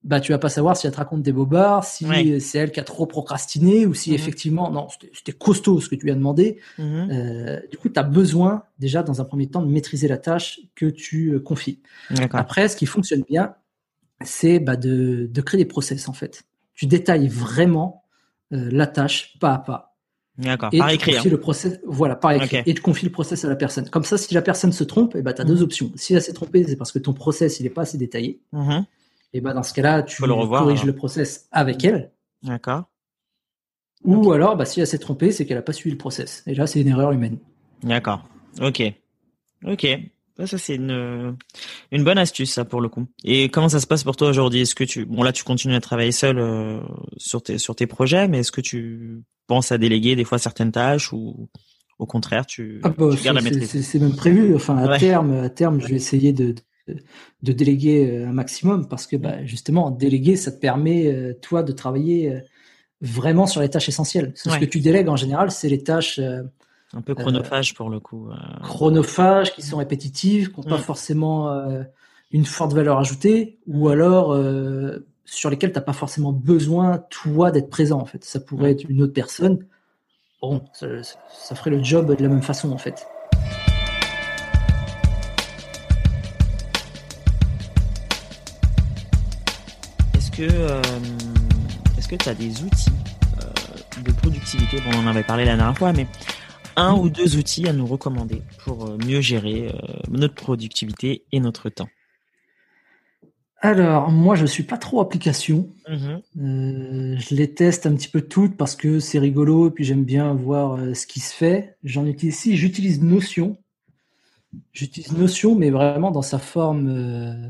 bah tu vas pas savoir si elle te raconte des bobards, si c'est elle qui a trop procrastiné ou si mhm. effectivement non c'était costaud ce que tu lui as demandé. Mhm. Euh, du coup, tu as besoin déjà dans un premier temps de maîtriser la tâche que tu euh, confies. Après, ce qui fonctionne bien, c'est bah, de, de, créer des process en fait. Tu détailles vraiment euh, la tâche pas à pas. D'accord. Par écrit. Hein. Le process, voilà, par écrit. Et tu confies le process à la personne. Comme ça, si la personne se trompe, eh bah, tu as deux mhm. options. Si elle s'est trompée, c'est parce que ton process il est pas assez détaillé et ben dans ce cas-là, tu corriges le process avec elle. D'accord. Ou alors, bah, si elle s'est trompée, c'est qu'elle a pas suivi le process. Et là, c'est une erreur humaine. D'accord. Ok. Ok. Ça, c'est une, une bonne astuce, ça, pour le coup. Et comment ça se passe pour toi aujourd'hui? Est-ce que tu, bon, là, tu continues à travailler seul euh, sur tes, sur tes projets, mais est-ce que tu penses à déléguer des fois certaines tâches ou au contraire, tu, ah bah, gardes la maîtrise? C'est même prévu. Enfin, à terme, à terme, je vais essayer de, de déléguer euh, un maximum parce que bah, justement, déléguer, ça te permet, euh, toi, de travailler euh, vraiment sur les tâches essentielles. Ce que tu délègues en général, c'est les tâches. Un peu chronophages pour le coup. Chronophages, qui sont répétitives, qui n'ont pas mm. forcément une forte valeur ajoutée, ou alors sur lesquelles tu n'as pas forcément besoin, toi, d'être présent. En fait, ça pourrait mm. être une autre personne. Bon, ça ferait le job de la même façon, en fait. Euh, est-ce que tu as des outils euh, de productivité? Bon, on en avait parlé la dernière fois, mais un ou deux outils à nous recommander pour euh, mieux gérer notre productivité et notre temps. Alors, moi, je suis pas trop application. Mm-hmm. je les teste un petit peu toutes parce que c'est rigolo et puis j'aime bien voir ce qui se fait. J'en utilise si j'utilise Notion. J'utilise Notion, mais vraiment dans sa forme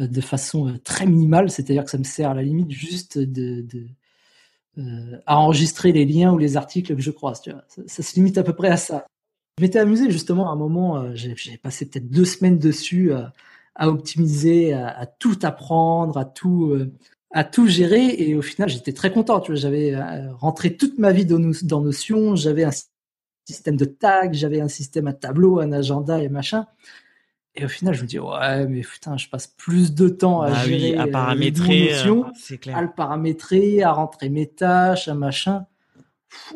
euh, de façon euh, très minimale, c'est-à-dire que ça me sert à la limite juste de, euh, à enregistrer les liens ou les articles que je croise. Tu vois. Ça, se limite à peu près à ça. Je m'étais amusé justement à un moment, j'ai passé peut-être deux semaines dessus à, optimiser, à, tout apprendre, à tout, à tout gérer, et au final j'étais très content. Tu vois, j'avais rentré toute ma vie dans, dans Notion, j'avais un système de tags, j'avais un système à tableau, un agenda et machin. Et au final, je me dis, ouais, mais putain, je passe plus de temps à bah gérer, à euh, paramétrer, euh, à le paramétrer, à rentrer mes tâches, à machin.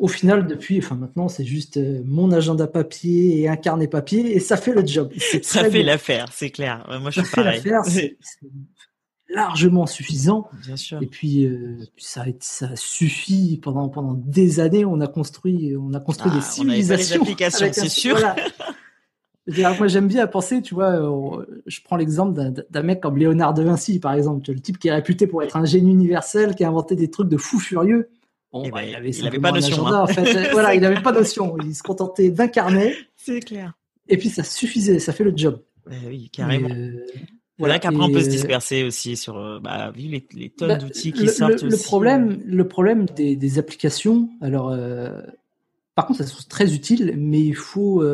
Au final, depuis, enfin maintenant, c'est juste euh, mon agenda papier et un carnet papier et ça fait le job. Ça fait l'affaire, c'est clair. Moi, je ça fait l'affaire, c'est largement suffisant. Bien sûr. Et puis, ça, ça suffit pendant pendant des années. On a construit, on a construit des civilisations. On a des applications, c'est sûr. Moi, j'aime bien penser, tu vois, euh, je prends l'exemple d'un mec comme Léonard de Vinci, par exemple, le type qui est réputé pour être un génie universel, qui a inventé des trucs de fou furieux. Bon, eh bah, ben, il avait, il avait pas notion. Agenda, hein. en fait. voilà, il n'avait pas notion. Il se contentait d'un carnet. C'est clair. Et puis ça suffisait, ça fait le job. Eh oui, carrément. Euh, voilà qu'après on peut se euh, disperser aussi sur, bah, vu les, les tonnes bah, d'outils qui sortent le, problème, le problème des, des applications, alors, par contre, ça sont très utile, mais il faut,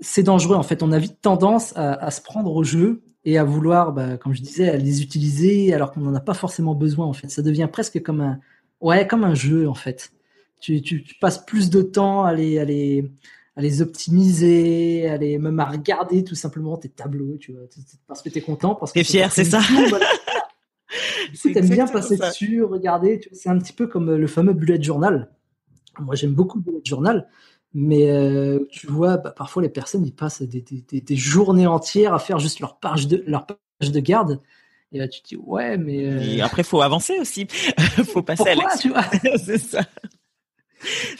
c'est dangereux en fait. On a vite tendance à, se prendre au jeu et à vouloir, bah, comme je disais, à les utiliser alors qu'on n'en a pas forcément besoin en fait. Ça devient presque comme un, ouais, comme un jeu en fait. Tu, passes plus de temps à les, à les, à les optimiser, à les, même à regarder tout simplement tes tableaux, tu vois, parce que tu es content, parce que t'es fier, c'est ça. tu aimes bien passer dessus, regarder. C'est un petit peu comme le fameux bullet journal. Moi, j'aime beaucoup le bullet journal mais euh, tu vois, bah, parfois les personnes ils passent des, des, des, journées entières à faire juste leur page de leur page de garde. Et là tu te dis ouais, mais euh... et après faut avancer aussi, faut passer Pourquoi, à tu vois? C'est ça.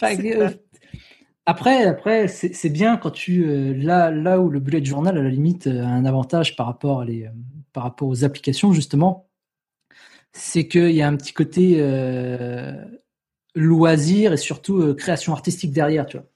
Euh, après, après, c'est bien quand tu euh, là là où le bullet journal à la limite a un avantage par rapport à les par rapport aux applications justement, c'est qu'il y a un petit côté loisir et surtout création artistique derrière, tu vois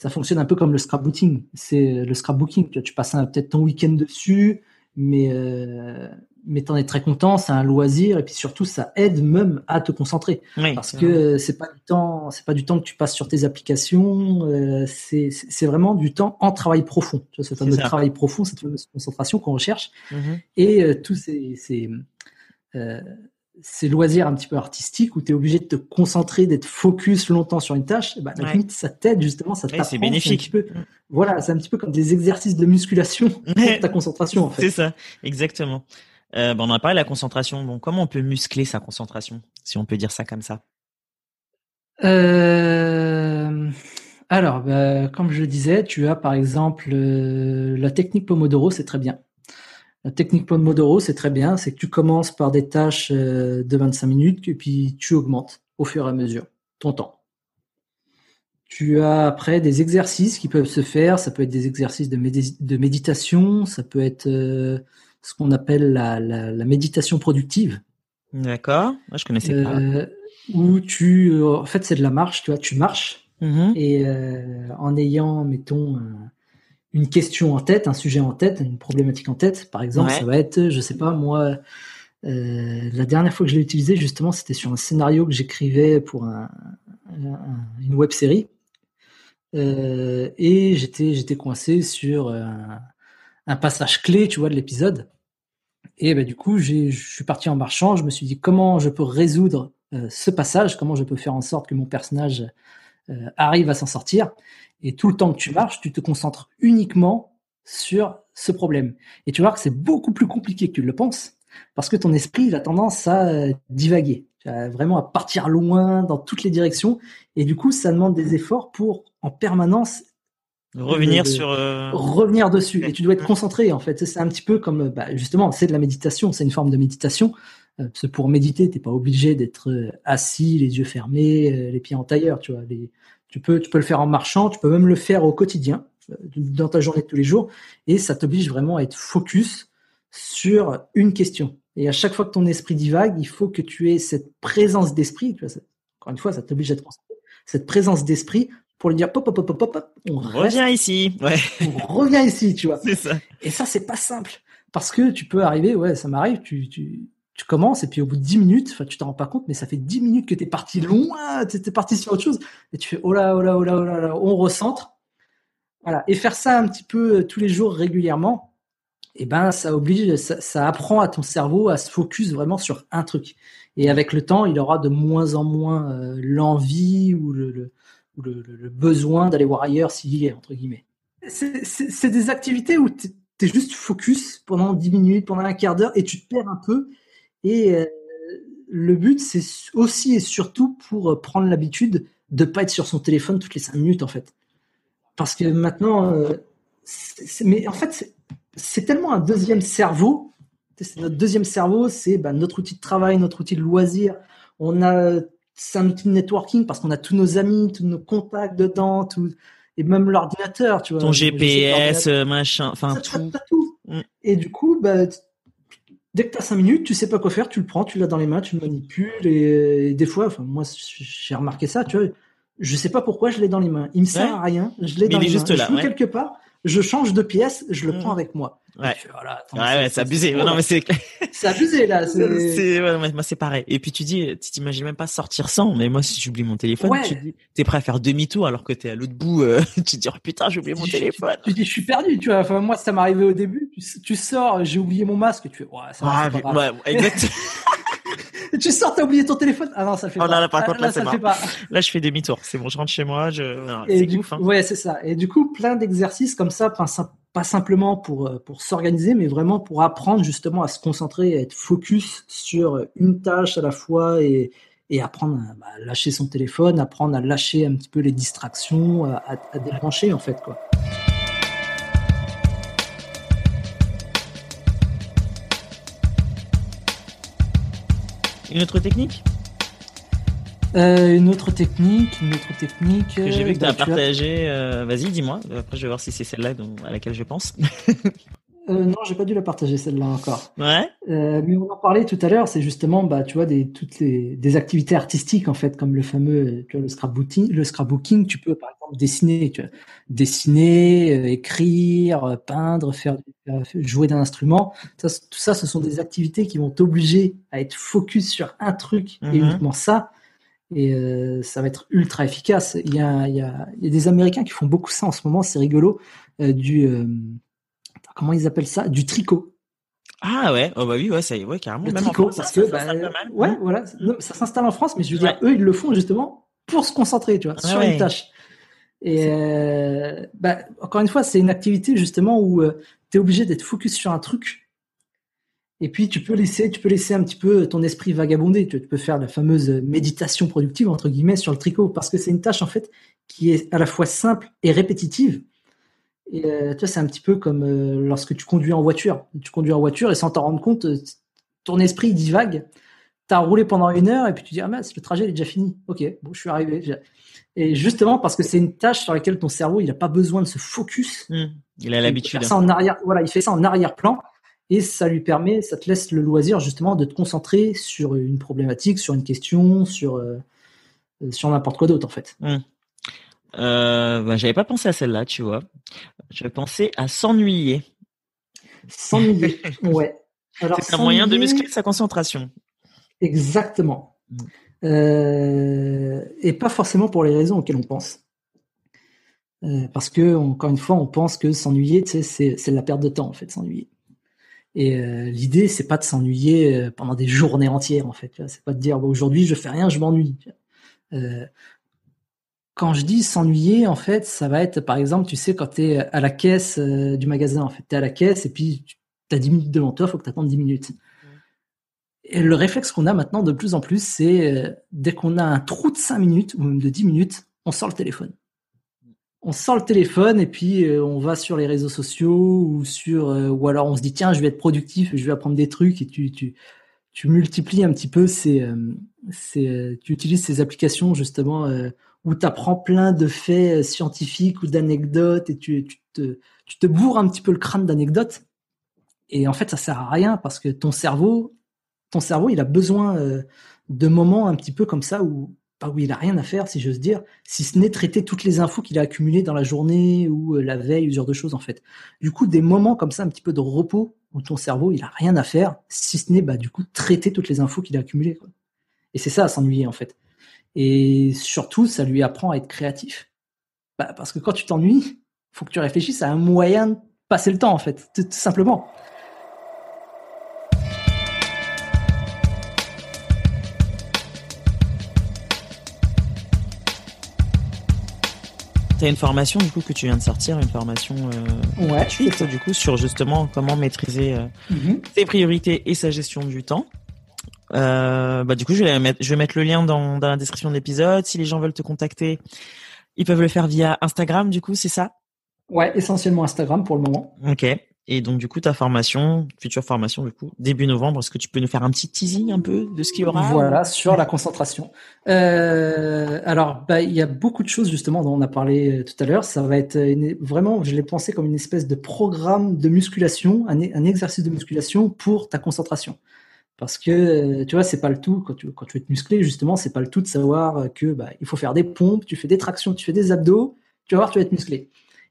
ça fonctionne un peu comme le scrapbooking. C'est le scrapbooking. Tu, tu passes peut-être ton week-end dessus, mais euh, mais t'en es très content. C'est un loisir et puis surtout ça aide même à te concentrer parce que c'est pas du temps, c'est pas du temps que tu passes sur tes applications. Euh, c'est c'est vraiment du temps en travail profond. Tu vois, ce fameux travail profond, cette fameuse concentration qu'on recherche. Mm-hmm. Et euh, tous ces, ces euh, ces loisirs un petit peu artistiques où tu es obligé de te concentrer, d'être focus longtemps sur une tâche, bah, ça t'aide justement, ça t'apprend. C'est bénéfique. Peu, voilà, c'est un petit peu comme des exercices de musculation pour ta concentration. En fait. C'est ça, exactement. Euh, ben, on a parlé de la concentration. Bon, comment on peut muscler sa concentration, si on peut dire ça comme ça? Euh, Alors, bah, comme je le disais, tu as par exemple euh, la technique Pomodoro, c'est très bien. La technique Pomodoro, c'est très bien. C'est que tu commences par des tâches de 25 minutes et puis tu augmentes au fur et à mesure ton temps. Tu as après des exercices qui peuvent se faire. Ça peut être des exercices de, méditation, ça peut être ce qu'on appelle la, méditation productive. D'accord. Moi, je connaissais pas. Euh, où tu, euh, en fait, c'est de la marche. Tu vois, tu marches mm-hmm. et euh, en ayant, mettons, une question en tête, un sujet en tête, une problématique en tête. Par exemple, ça va être, je sais pas, moi, la dernière fois que je l'ai utilisé, justement, c'était sur un scénario que j'écrivais pour une web série. et j'étais, j'étais coincé sur un, un passage clé, tu vois, de l'épisode. Et ben, du coup, je suis parti en marchant. Je me suis dit comment je peux résoudre euh, ce passage, comment je peux faire en sorte que mon personnage euh, arrive à s'en sortir? Et tout le temps que tu marches, tu te concentres uniquement sur ce problème. Et tu vois que c'est beaucoup plus compliqué que tu le penses, parce que ton esprit a tendance à euh, divaguer, vraiment à partir loin dans toutes les directions. Et du coup, ça demande des efforts pour en permanence Revenir sur. Euh, revenir dessus. Et tu dois être concentré, en fait. C'est un petit peu comme, bah, justement, c'est de la méditation, c'est une forme de méditation. Euh, pour méditer, t'es pas obligé d'être euh, assis, les yeux fermés, les pieds en tailleur, tu vois. Tu peux, tu peux le faire en marchant, tu peux même le faire au quotidien, dans ta journée de tous les jours, et ça t'oblige vraiment à être focus sur une question. Et à chaque fois que ton esprit divague, il faut que tu aies cette présence d'esprit. Encore une fois, ça t'oblige à être concentré. Cette présence d'esprit pour lui dire pop pop pop pop pop on revient ici ouais on revient ici tu vois c'est ça et ça c'est pas simple parce que tu peux arriver ouais ça m'arrive tu, tu tu commences et puis au bout de 10 minutes enfin tu t'en rends pas compte mais ça fait 10 minutes que tu es parti loin tu es parti sur autre chose et tu fais oh là oh là oh là oh là, on recentre voilà et faire ça un petit peu euh, tous les jours régulièrement eh ben ça oblige ça, apprend à ton cerveau à se focus vraiment sur un truc et avec le temps il aura de moins en moins euh, l'envie ou le besoin d'aller voir ailleurs s'il y est, entre guillemets. C'est des activités où tu es juste focus pendant 10 minutes, pendant un quart d'heure, et tu te perds un peu. Et euh, le but, c'est aussi et surtout pour euh, prendre l'habitude de pas être sur son téléphone toutes les 5 minutes, en fait. Parce que maintenant, euh, mais en fait, c'est tellement un deuxième cerveau. C'est notre deuxième cerveau, c'est bah, notre outil de travail, notre outil de loisir. On a c'est un outil de networking parce qu'on a tous nos amis, tous nos contacts dedans, tout, et même l'ordinateur, tu vois. Ton GPS, euh, machin, enfin tout. Mm. Et du coup, bah, dès que tu as 5 minutes, tu sais pas quoi faire, tu le prends, tu l'as dans les mains, tu le manipules, et, des fois, enfin, moi, j'ai remarqué ça, tu vois, je sais pas pourquoi je l'ai dans les mains. Il me sert à rien, je l'ai dans les juste mains. Là, je quelque part, je change de pièce, je le mm. prends avec moi. Ouais. ouais, c'est abusé. non, mais c'est. c'est abusé là. C'est ouais, moi c'est pareil. Et puis tu dis, tu t'imagines même pas sortir sans. Mais moi, si j'oublie mon téléphone, tu dis, t'es prêt à faire demi-tour alors que t'es à l'autre bout. Euh, tu te dis, oh, putain, j'ai oublié mon téléphone. Tu, dis, je suis perdu. Tu vois. Enfin, moi, ça m'est arrivé au début. Tu, sors, j'ai oublié mon masque. Tu fais, ouais, ça va, ah, pas ouais, exactement. tu sors, t'as oublié ton téléphone. Ah non, ça le fait oh, pas. Là, par contre, là, ça pas. Là, je fais demi-tour. C'est bon, je rentre chez moi. Je... C'est ouf. Hein. Ouais, c'est ça. Et du coup, plein d'exercices comme ça, pas simplement pour, euh, pour s'organiser, mais vraiment pour apprendre justement à se concentrer, à être focus sur une tâche à la fois et, et apprendre à bah, lâcher son téléphone, apprendre à lâcher un petit peu les distractions, à, à débrancher en fait. quoi. Une autre technique euh, une autre technique, une autre technique. Que j'ai vu que tu as partagé. Euh, vas-y, dis-moi. Après, je vais voir si c'est celle-là à laquelle je pense. euh, non, j'ai pas dû la partager celle-là encore. Ouais. Euh, mais on en parlait tout à l'heure. C'est justement, bah, tu vois, des toutes les des activités artistiques en fait, comme le fameux, tu vois, le scrapbooking. Le scrapbooking, tu peux par exemple dessiner, tu vois, dessiner, écrire, peindre, faire, jouer d'un instrument. Ça, tout ça, ce sont des activités qui vont t'obliger à être focus sur un truc et mhm. uniquement ça et euh, ça va être ultra efficace. Il y, a, il, y a, il y a, des Américains qui font beaucoup ça en ce moment, c'est rigolo, euh, du euh, comment ils appellent ça, du tricot. Ah ouais, oh bah oui, ouais, ça, ouais, carrément. Le tricot, parce que bah, ouais, voilà, ça s'installe en France, mais je veux dire, eux, ils le font justement pour se concentrer, tu vois, ah sur une tâche. Et euh, bah, encore une fois, c'est une activité justement où tu es obligé d'être focus sur un truc Et puis tu peux laisser, tu peux laisser un petit peu ton esprit vagabonder. Tu peux faire la fameuse méditation productive entre guillemets sur le tricot parce que c'est une tâche en fait qui est à la fois simple et répétitive. Et euh, tu vois, c'est un petit peu comme euh, lorsque tu conduis en voiture. Tu conduis en voiture et sans t'en rendre compte, ton esprit divague. Tu as roulé pendant une heure et puis tu dis ah mince, le trajet est déjà fini. Ok, bon, je suis arrivé. Et justement parce que c'est une tâche sur laquelle ton cerveau il n'a pas besoin de se focus. Mmh. Il a l'habitude. Ça en arrière. Voilà, il fait ça en arrière-plan et ça lui permet, ça te laisse le loisir justement de te concentrer sur une problématique, sur une question, sur euh, sur n'importe quoi d'autre en fait. Mmh. Euh, bah, j'avais pas pensé à celle-là, tu vois. J'avais pensé à s'ennuyer. S'ennuyer, ouais. C'est un moyen de muscler sa concentration. Exactement. Mmh. Euh, et pas forcément pour les raisons auxquelles on pense. Euh, parce que encore une fois, on pense que s'ennuyer, tu sais, c'est la perte de temps en fait, s'ennuyer. Et euh, l'idée, c'est pas de s'ennuyer pendant des journées entières, en fait. C'est pas de dire aujourd'hui je fais rien, je m'ennuie. Euh, quand je dis s'ennuyer, en fait, ça va être, par exemple, tu sais, quand tu es à la caisse du magasin, en fait, tu es à la caisse et puis tu as 10 minutes devant toi, il faut que tu attendes 10 minutes. Et le réflexe qu'on a maintenant de plus en plus, c'est dès qu'on a un trou de 5 minutes ou même de 10 minutes, on sort le téléphone on sort le téléphone et puis euh, on va sur les réseaux sociaux ou sur euh, ou alors on se dit tiens je vais être productif je vais apprendre des trucs et tu tu tu multiplies un petit peu ces, euh, ces tu utilises ces applications justement où tu apprends plein de faits scientifiques ou d'anecdotes et tu, tu te tu te bourres un petit peu le crâne d'anecdotes et en fait ça sert à rien parce que ton cerveau ton cerveau il a besoin de moments un petit peu comme ça où où il a rien à faire, si j'ose dire, si ce n'est traiter toutes les infos qu'il a accumulées dans la journée ou euh, la veille, ou ce genre de choses en fait. Du coup, des moments comme ça, un petit peu de repos où ton cerveau il a rien à faire, si ce n'est bah du coup traiter toutes les infos qu'il a accumulées. Et c'est ça, à s'ennuyer en fait. Et surtout, ça lui apprend à être créatif. Bah, parce que quand tu t'ennuies, faut que tu réfléchisses à un moyen de passer le temps en fait, tout simplement. tu as une formation du coup que tu viens de sortir, une formation euh, gratuite du coup sur justement comment maîtriser euh, ses priorités et sa gestion du temps. Euh, bah du coup je vais mettre, je vais mettre le lien dans, dans la description de l'épisode. Si les gens veulent te contacter, ils peuvent le faire via Instagram du coup, c'est ça? Ouais, essentiellement Instagram pour le moment. Ok. Et donc, du coup, ta formation, future formation, du coup, début novembre, est-ce que tu peux nous faire un petit teasing un peu de ce qu'il y aura Voilà, sur la concentration. Euh, alors, bah, il y a beaucoup de choses, justement, dont on a parlé euh, tout à l'heure. Ça va être vraiment, je l'ai pensé comme une espèce de programme de musculation, un, exercice de musculation pour ta concentration. Parce que, euh, tu vois, c'est pas le tout, quand tu, quand tu veux te muscler, justement, c'est pas le tout de savoir que, bah, il faut faire des pompes, tu fais des tractions, tu fais des abdos, tu vas voir, tu vas être musclé.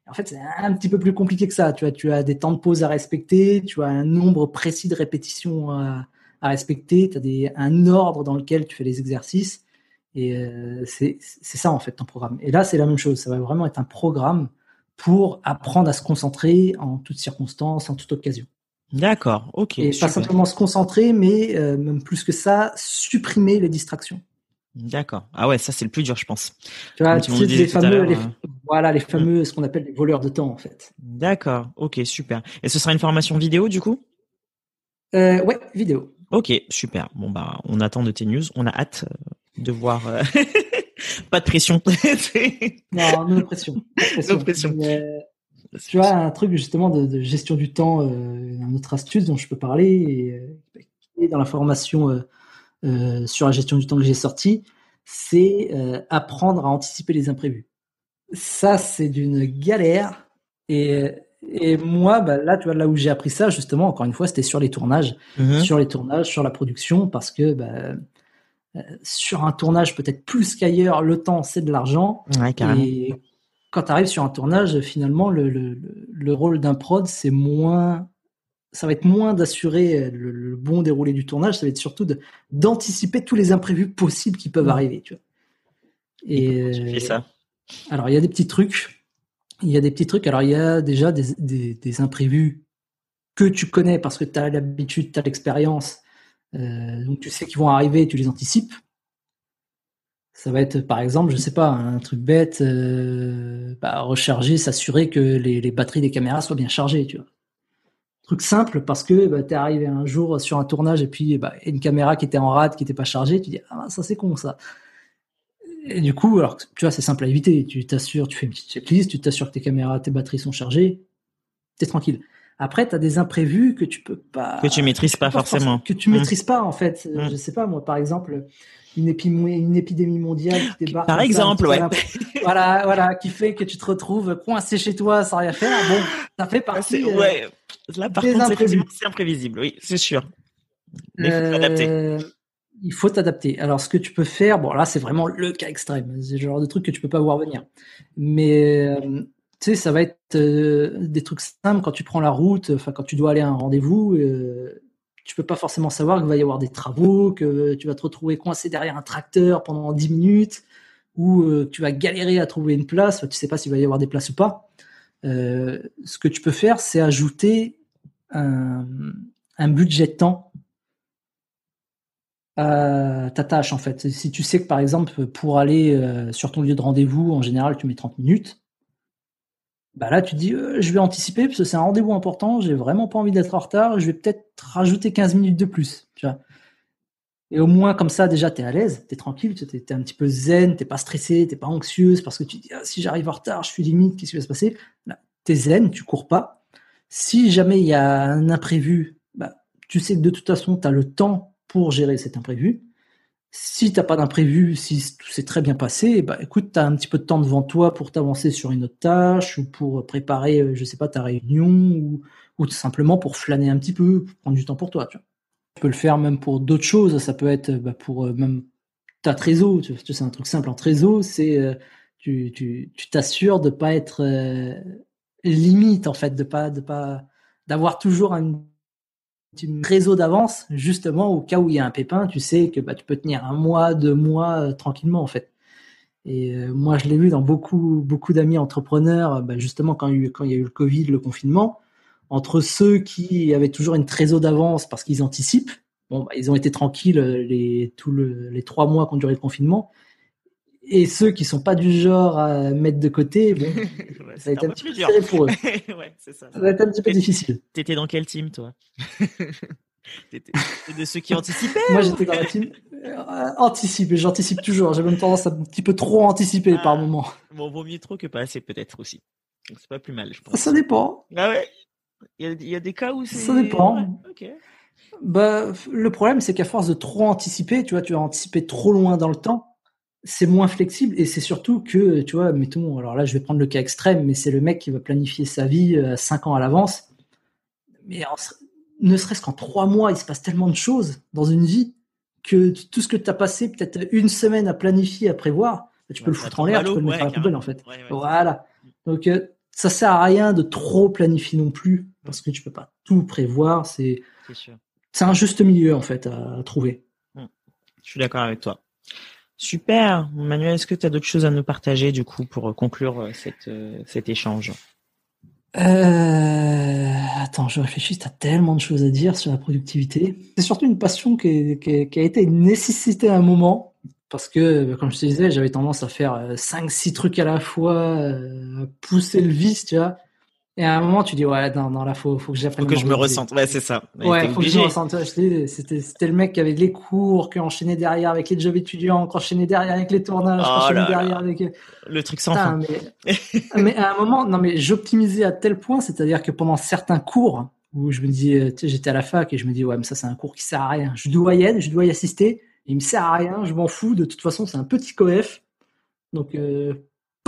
En fait, c'est un petit peu plus compliqué que ça. Tu as, tu as des temps de pause à respecter, tu as un nombre précis de répétitions à, respecter, tu as des, un ordre dans lequel tu fais les exercices. Et euh, c'est ça, en fait, ton programme. Et là, c'est la même chose. Ça va vraiment être un programme pour apprendre à se concentrer en toutes circonstances, en toute occasion. D'accord, ok. Et pas simplement se concentrer, mais euh, même plus que ça, supprimer les distractions. D'accord. Ah ouais, ça c'est le plus dur, je pense. Tu vois, tu les fameux, les, euh, voilà, les fameux, ce qu'on appelle les voleurs de temps, en fait. D'accord. Ok, super. Et ce sera une formation vidéo, du coup? Euh, Ouais, vidéo. Ok, super. Bon bah, on attend de tes news. On a hâte euh, de voir. Pas de pression. non, non pression. Non pression. Tu vois, un truc justement de, gestion du temps, un autre astuce dont je peux parler, et, dans la formation sur la gestion du temps que j'ai sorti, c'est apprendre à anticiper les imprévus ça, c'est d'une galère. Et, et moi, bah, là, tu vois, là où j'ai appris ça, justement, encore une fois, c'était sur les tournages, mhm. sur les tournages, sur la production, parce que bah, euh, sur un tournage, peut-être plus qu'ailleurs, le temps, c'est de l'argent. et quand tu arrives sur un tournage, finalement, le, le, le rôle d'un prod, c'est moins ça va être moins d'assurer le, bon déroulé du tournage, ça va être surtout d'anticiper tous les imprévus possibles qui peuvent arriver. Tu vois. Et, et tu fais ça? alors, il y a des petits trucs. Il y a des petits trucs. Alors, il y a déjà des, imprévus que tu connais parce que tu as l'habitude, tu as l'expérience. Euh, donc, tu sais qu'ils vont arriver et tu les anticipes. Ça va être, par exemple, je sais pas, un truc bête, euh, bah, recharger, s'assurer que les, batteries des caméras soient bien chargées, tu vois. truc simple parce que bah, tu es arrivé un jour sur un tournage et puis bah, une caméra qui était en rade, qui n'était pas chargée, tu dis ah ça c'est con ça. Et du coup, alors tu vois, c'est simple à éviter. Tu t'assures, tu fais une petite checklist, tu t'assures que tes caméras, tes batteries sont chargées, t'es tranquille. Après, tu as des imprévus que tu peux pas. Que tu maîtrises pas, forcément. Que tu mmh. maîtrises pas, en fait. Mmh. Je sais pas, moi, par exemple, une, une épidémie mondiale qui débarque. Par exemple, ouais. Voilà, voilà, qui fait que tu te retrouves coincé chez toi sans rien faire. Bon, ça fait partie. Euh, ouais. Là, par contre, c'est imprévisible. Oui, c'est sûr. Mais il faut t'adapter. Euh, il faut t'adapter. Alors, ce que tu peux faire, bon, là, c'est vraiment le cas extrême. C'est le genre de truc que tu peux pas voir venir. Mais euh, tu sais, ça va être euh, des trucs simples quand tu prends la route, enfin quand tu dois aller à un rendez-vous, euh, tu peux pas forcément savoir qu'il va y avoir des travaux, que tu vas te retrouver coincé derrière un tracteur pendant 10 minutes, ou euh, tu vas galérer à trouver une place, tu sais pas s'il va y avoir des places ou pas. Euh, ce que tu peux faire, c'est ajouter un, budget de temps à ta tâche en fait. Si tu sais que par exemple pour aller sur ton lieu de rendez-vous, en général tu mets 30 minutes, bah là tu dis euh, je vais anticiper parce que c'est un rendez-vous important, j'ai vraiment pas envie d'être en retard, je vais peut-être rajouter 15 minutes de plus, tu. Et au moins comme ça déjà tu es à l'aise, tu es tranquille, tu es, un petit peu zen, t'es pas stressé, t'es pas anxieuse parce que tu dis ah, si j'arrive en retard, je suis limite, qu'est-ce qui va se passer? Là, tu es zen, tu cours pas. Si jamais il y a un imprévu, bah, tu sais que de toute façon tu as le temps pour gérer cet imprévu. Si t'as pas d'imprévu, si tout s'est très bien passé, bah écoute, tu as un petit peu de temps devant toi pour t'avancer sur une autre tâche ou pour préparer, euh, je sais pas, ta réunion ou, ou tout simplement pour flâner un petit peu, pour prendre du temps pour toi. Tu, vois. tu peux le faire même pour d'autres choses. Ça peut être bah, pour euh, même ta trésor. Tu, sais, c'est un truc simple en trésor, c'est euh, tu tu t'assures de pas être limite en fait, de pas de pas d'avoir toujours un un réseau d'avance, justement, au cas où il y a un pépin, tu sais que bah, tu peux tenir un mois, deux mois euh, tranquillement, en fait. Et euh, moi, je l'ai vu dans beaucoup, beaucoup d'amis entrepreneurs, bah, justement, quand il, y a eu, quand il y a eu le Covid, le confinement, entre ceux qui avaient toujours une trésor d'avance parce qu'ils anticipent, bon, bah, ils ont été tranquilles euh, les, les trois mois qu'ont duré le confinement, et ceux qui sont pas du genre à mettre de côté, bon, ça va être un, petit peu difficile pour eux. ouais, ça. ça. va être un petit peu difficile. T'étais dans quelle team, toi? T'étais de ceux qui anticipaient Moi, j'étais dans la team euh, anticipe. J'anticipe toujours. J'ai même tendance à un petit peu trop anticiper par ah. moment. Bon, vaut mieux trop que pas assez, peut-être aussi. C'est pas plus mal, je pense. Ça dépend. Ah ouais? Il y, a, des cas où c'est. Ça dépend. ok. Bah, le problème, c'est qu'à force de trop anticiper, tu vois, tu vas anticiper trop loin dans le temps c'est moins flexible et c'est surtout que, tu vois, mettons, alors là, je vais prendre le cas extrême, mais c'est le mec qui va planifier sa vie euh, cinq ans à l'avance. Mais ne serait-ce qu'en trois mois, il se passe tellement de choses dans une vie que tout ce que tu as passé peut-être une semaine à planifier, à prévoir, bah, tu peux le foutre en l'air, tu peux le mettre à la poubelle, en fait. voilà. Donc, euh, ça sert à rien de trop planifier non plus parce que tu peux pas tout prévoir. C'est, c'est un juste milieu, en fait, à trouver. Mmh. Je suis d'accord avec toi. Super. Manuel, est-ce que tu as d'autres choses à nous partager du coup pour conclure euh, cette, euh, cet échange? Euh, Attends, je réfléchis, tu as tellement de choses à dire sur la productivité. C'est surtout une passion qui, a été une nécessité à un moment. Parce que, comme je te disais, j'avais tendance à faire 5-6 trucs à la fois, pousser le vice, tu vois. Et à un moment, tu dis, ouais, non, non, là, faut, faut que j'apprenne. Faut que je me ressente. Ouais, c'est ça. Ouais, faut que je me ressente. C'était, c'était le mec qui avait les cours, qui enchaînait derrière avec les jobs étudiants, qui enchaînait derrière avec les tournages, qui oh enchaînait derrière avec. Le truc sans fin. Mais, mais à un moment, non, mais j'optimisais à tel point, c'est-à-dire que pendant certains cours, où je me dis, tu sais, j'étais à la fac et je me dis, ouais, mais ça, c'est un cours qui sert à rien. Je dois y être, je dois y assister. Il me sert à rien, je m'en fous. De toute façon, c'est un petit coef. Donc, euh,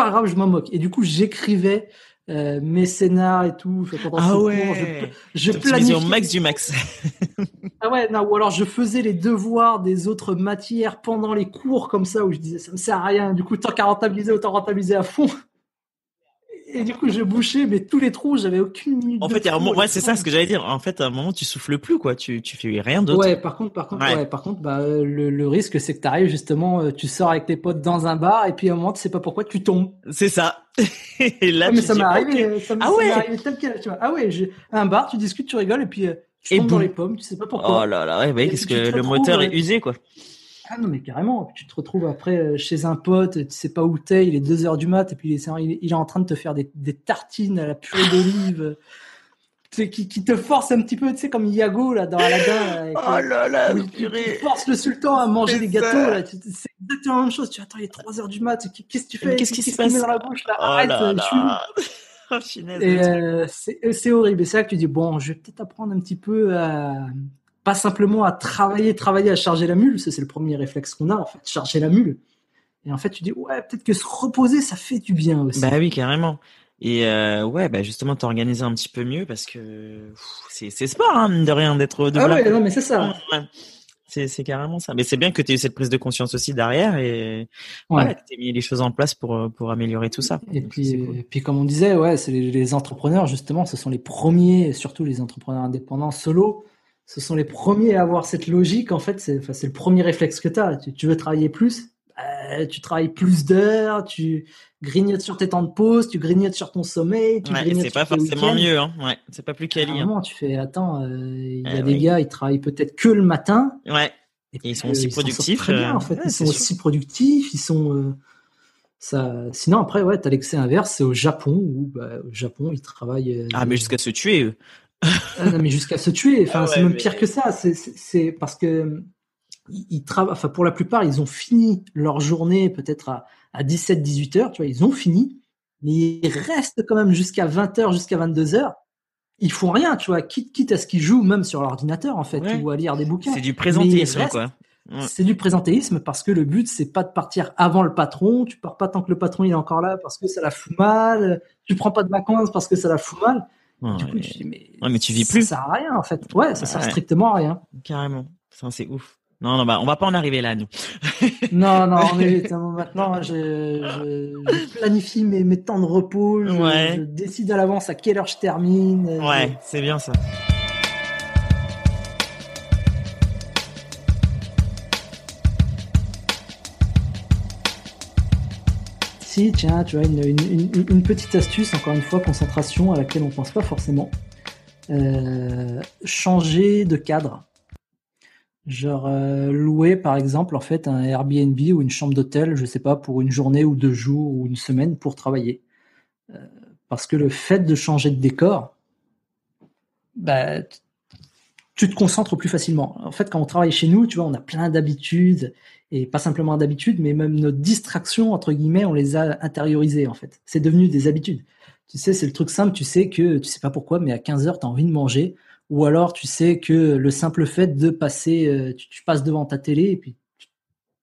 pas grave, je m'en moque. Et du coup, j'écrivais euh, mes scénars et tout. ah ouais. je, je planifiais au max du max. ah ouais, non, ou alors je faisais les devoirs des autres matières pendant les cours comme ça où je disais ça me sert à rien. Du coup, tant qu'à rentabiliser, autant rentabiliser à fond et du coup, je bouchais, mais tous les trous, j'avais aucune minute. En fait, ouais, c'est ça ce que j'allais dire. En fait, à un moment, tu souffles plus, quoi. Tu, tu fais rien d'autre. Ouais, par contre, par contre, ouais. par contre, bah, le, le risque, c'est que tu arrives justement, euh, tu sors avec tes potes dans un bar, et puis à un moment, tu sais pas pourquoi, tu tombes. C'est ça. et là, mais ça m'est arrivé, ça m'est ah ouais. arrivé tel quel, tu vois. Ah ouais, un bar, tu discutes, tu rigoles, et puis, euh, tu tombes dans les pommes, tu sais pas pourquoi. Oh là là, ouais, parce que le moteur est usé, quoi. Ah non, mais carrément. Tu te retrouves après euh, chez un pote, tu sais pas où t'es, il est 2 heures du mat, et puis il est, il est en train de te faire des, des tartines à la purée d'olive. qui, qui, te force un petit peu, tu sais, comme Iago là dans Aladdin. oh là là, qui, force le sultan à manger des gâteaux. Là. C'est exactement la même chose. Tu attends, il est 3 heures du mat. Qu'est-ce que tu fais? Qu'est-ce qui se passe? dans la bouche là? Oh Arrête, là là. Oh, et euh, c'est horrible. Et c'est là que tu dis bon, je vais peut-être apprendre un petit peu à pas simplement à travailler, travailler à charger la mule. C'est le premier réflexe qu'on a en fait, charger la mule. Et en fait, tu dis ouais, peut-être que se reposer, ça fait du bien aussi. Bah oui, carrément. Et euh, ouais, bah justement, t'organiser un petit peu mieux parce que c'est sport, hein, de rien d'être de. Ah ouais, non, mais c'est ça. C'est c'est carrément ça. Mais c'est bien que tu aies eu cette prise de conscience aussi derrière et ouais. que tu mis les choses en place pour pour améliorer tout ça. Et puis et puis comme on disait, ouais, c'est les, les, entrepreneurs justement, ce sont les premiers, surtout les entrepreneurs indépendants solo, ce sont les premiers à avoir cette logique. En fait, c'est enfin, le premier réflexe que as. Tu, tu veux travailler plus, euh, tu travailles plus d'heures, tu grignotes sur tes temps de pause, tu grignotes sur ton sommeil, tu ouais, c'est pas forcément mieux, hein. Ouais, c'est pas plus quali. Hein. tu fais, attends, euh, il y a des gars, ils travaillent peut-être que le matin. Ouais. Et, ils sont aussi productifs. très bien, en fait. ils sont aussi productifs, ils sont. Euh, ça... Sinon, après, ouais, t'as l'excès inverse, c'est au Japon où, bah, au Japon, ils travaillent. ah, mais jusqu'à se tuer, eux. Ah, non, mais jusqu'à se tuer. Enfin, ah c'est même pire que ça. C'est parce que ils travaillent, enfin pour la plupart, ils ont fini leur journée peut-être à, à 17-18 heures, tu vois, ils ont fini, mais ils restent quand même jusqu'à 20 heures, jusqu'à 22 heures. Ils font rien, tu vois, quitte, quitte à ce qu'ils jouent même sur l'ordinateur en fait, ou à lire des bouquins. C'est du présentéisme quoi. C'est du présentéisme parce que le but c'est pas de partir avant le patron. Tu pars pas tant que le patron il est encore là parce que ça la fout mal. Tu prends pas de vacances parce que ça la fout mal. Du coup, tu dis, mais, mais tu vis plus. Ça sert à rien en fait. Ouais, ça sert strictement à rien. Carrément. Ça c'est ouf. Non, non, bah, on va pas en arriver là, nous. non, non, mais maintenant, je, je, planifie mes, mes, temps de repos. Je, ouais. je décide à l'avance à quelle heure je termine. Ouais, c'est bien ça. Tiens, tu une, petite astuce, encore une fois, concentration à laquelle on pense pas forcément. Euh, changer de cadre. Genre euh, louer par exemple en fait un Airbnb ou une chambre d'hôtel, je sais pas, pour une journée ou deux jours ou une semaine pour travailler. Euh, parce que le fait de changer de décor, bah, tu te concentres plus facilement. En fait, quand on travaille chez nous, tu vois, on a plein d'habitudes et pas simplement d'habitudes, mais même nos distractions entre guillemets, on les a intériorisées en fait. C'est devenu des habitudes. Tu sais, c'est le truc simple. Tu sais que tu sais pas pourquoi, mais à 15 heures, tu as envie de manger ou alors tu sais que le simple fait de passer, euh, tu, passes devant ta télé et puis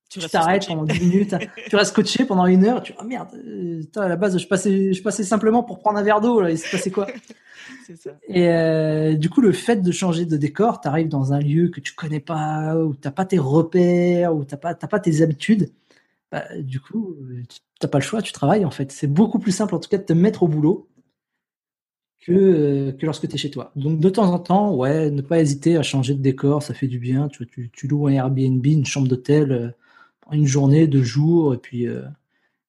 tu t'arrêtes pendant 10 minutes, tu restes coaché pendant une heure, tu oh merde, euh, à la base je passais, je passais simplement pour prendre un verre d'eau, là, il se passait quoi? Ça. Et euh, du coup, le fait de changer de décor, tu arrives dans un lieu que tu connais pas, où t'as pas tes repères, où t'as pas, t'as pas tes habitudes, bah, du coup, t'as pas le choix, tu travailles en fait. C'est beaucoup plus simple en tout cas de te mettre au boulot que, euh, que lorsque tu es chez toi. Donc de temps en temps, ouais, ne pas hésiter à changer de décor, ça fait du bien. Tu, tu, tu loues un Airbnb, une chambre d'hôtel, euh, une journée, deux jours, et puis euh,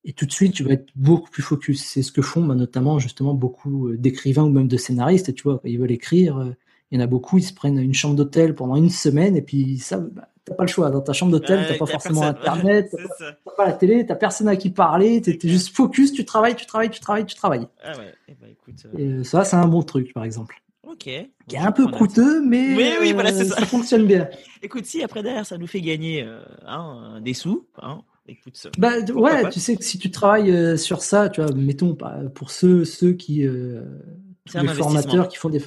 et tout de suite tu vas être beaucoup plus focus. C'est ce que font bah, notamment justement beaucoup d'écrivains ou même de scénaristes. Tu vois, quand ils veulent écrire, il y en a beaucoup, ils se prennent une chambre d'hôtel pendant une semaine, et puis ça, bah, t'as pas le choix. Dans ta chambre d'hôtel, t'as pas forcément internet, t'as pas, pas, la télé, t'as personne à qui parler, t'es juste focus, tu travailles, tu travailles, tu travailles, tu travailles. Ah ouais. Eh ben, écoute, euh, Et ça, c'est un bon truc, par exemple. Ok. Qui est un peu coûteux, mais oui, oui, voilà, ça. ça. fonctionne bien. Écoute, si après derrière, ça nous fait gagner euh, hein, des sous, hein, écoute, bah, ouais, tu sais que si tu travailles euh, sur ça, tu vois, mettons pour ceux ceux qui euh, les formateurs qui font des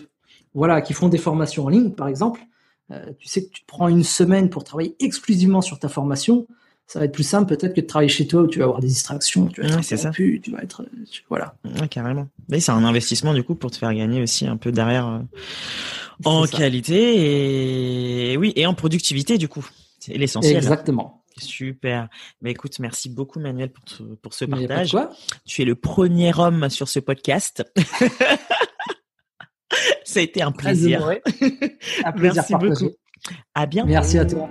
voilà, qui font des formations en ligne, par exemple, euh, tu sais que tu te prends une semaine pour travailler exclusivement sur ta formation, ça va être plus simple peut-être que de travailler chez toi où tu vas avoir des distractions, tu vas être tu vas être voilà. carrément. Mais c'est un investissement du coup pour te faire gagner aussi un peu derrière euh, en qualité et oui et en productivité du coup. C'est l'essentiel. Exactement. Super. Mais écoute, merci beaucoup Manuel pour, pour ce partage. Tu es le premier homme sur ce podcast. Ça a été un plaisir. un plaisir Merci beaucoup. À bientôt. Merci à toi.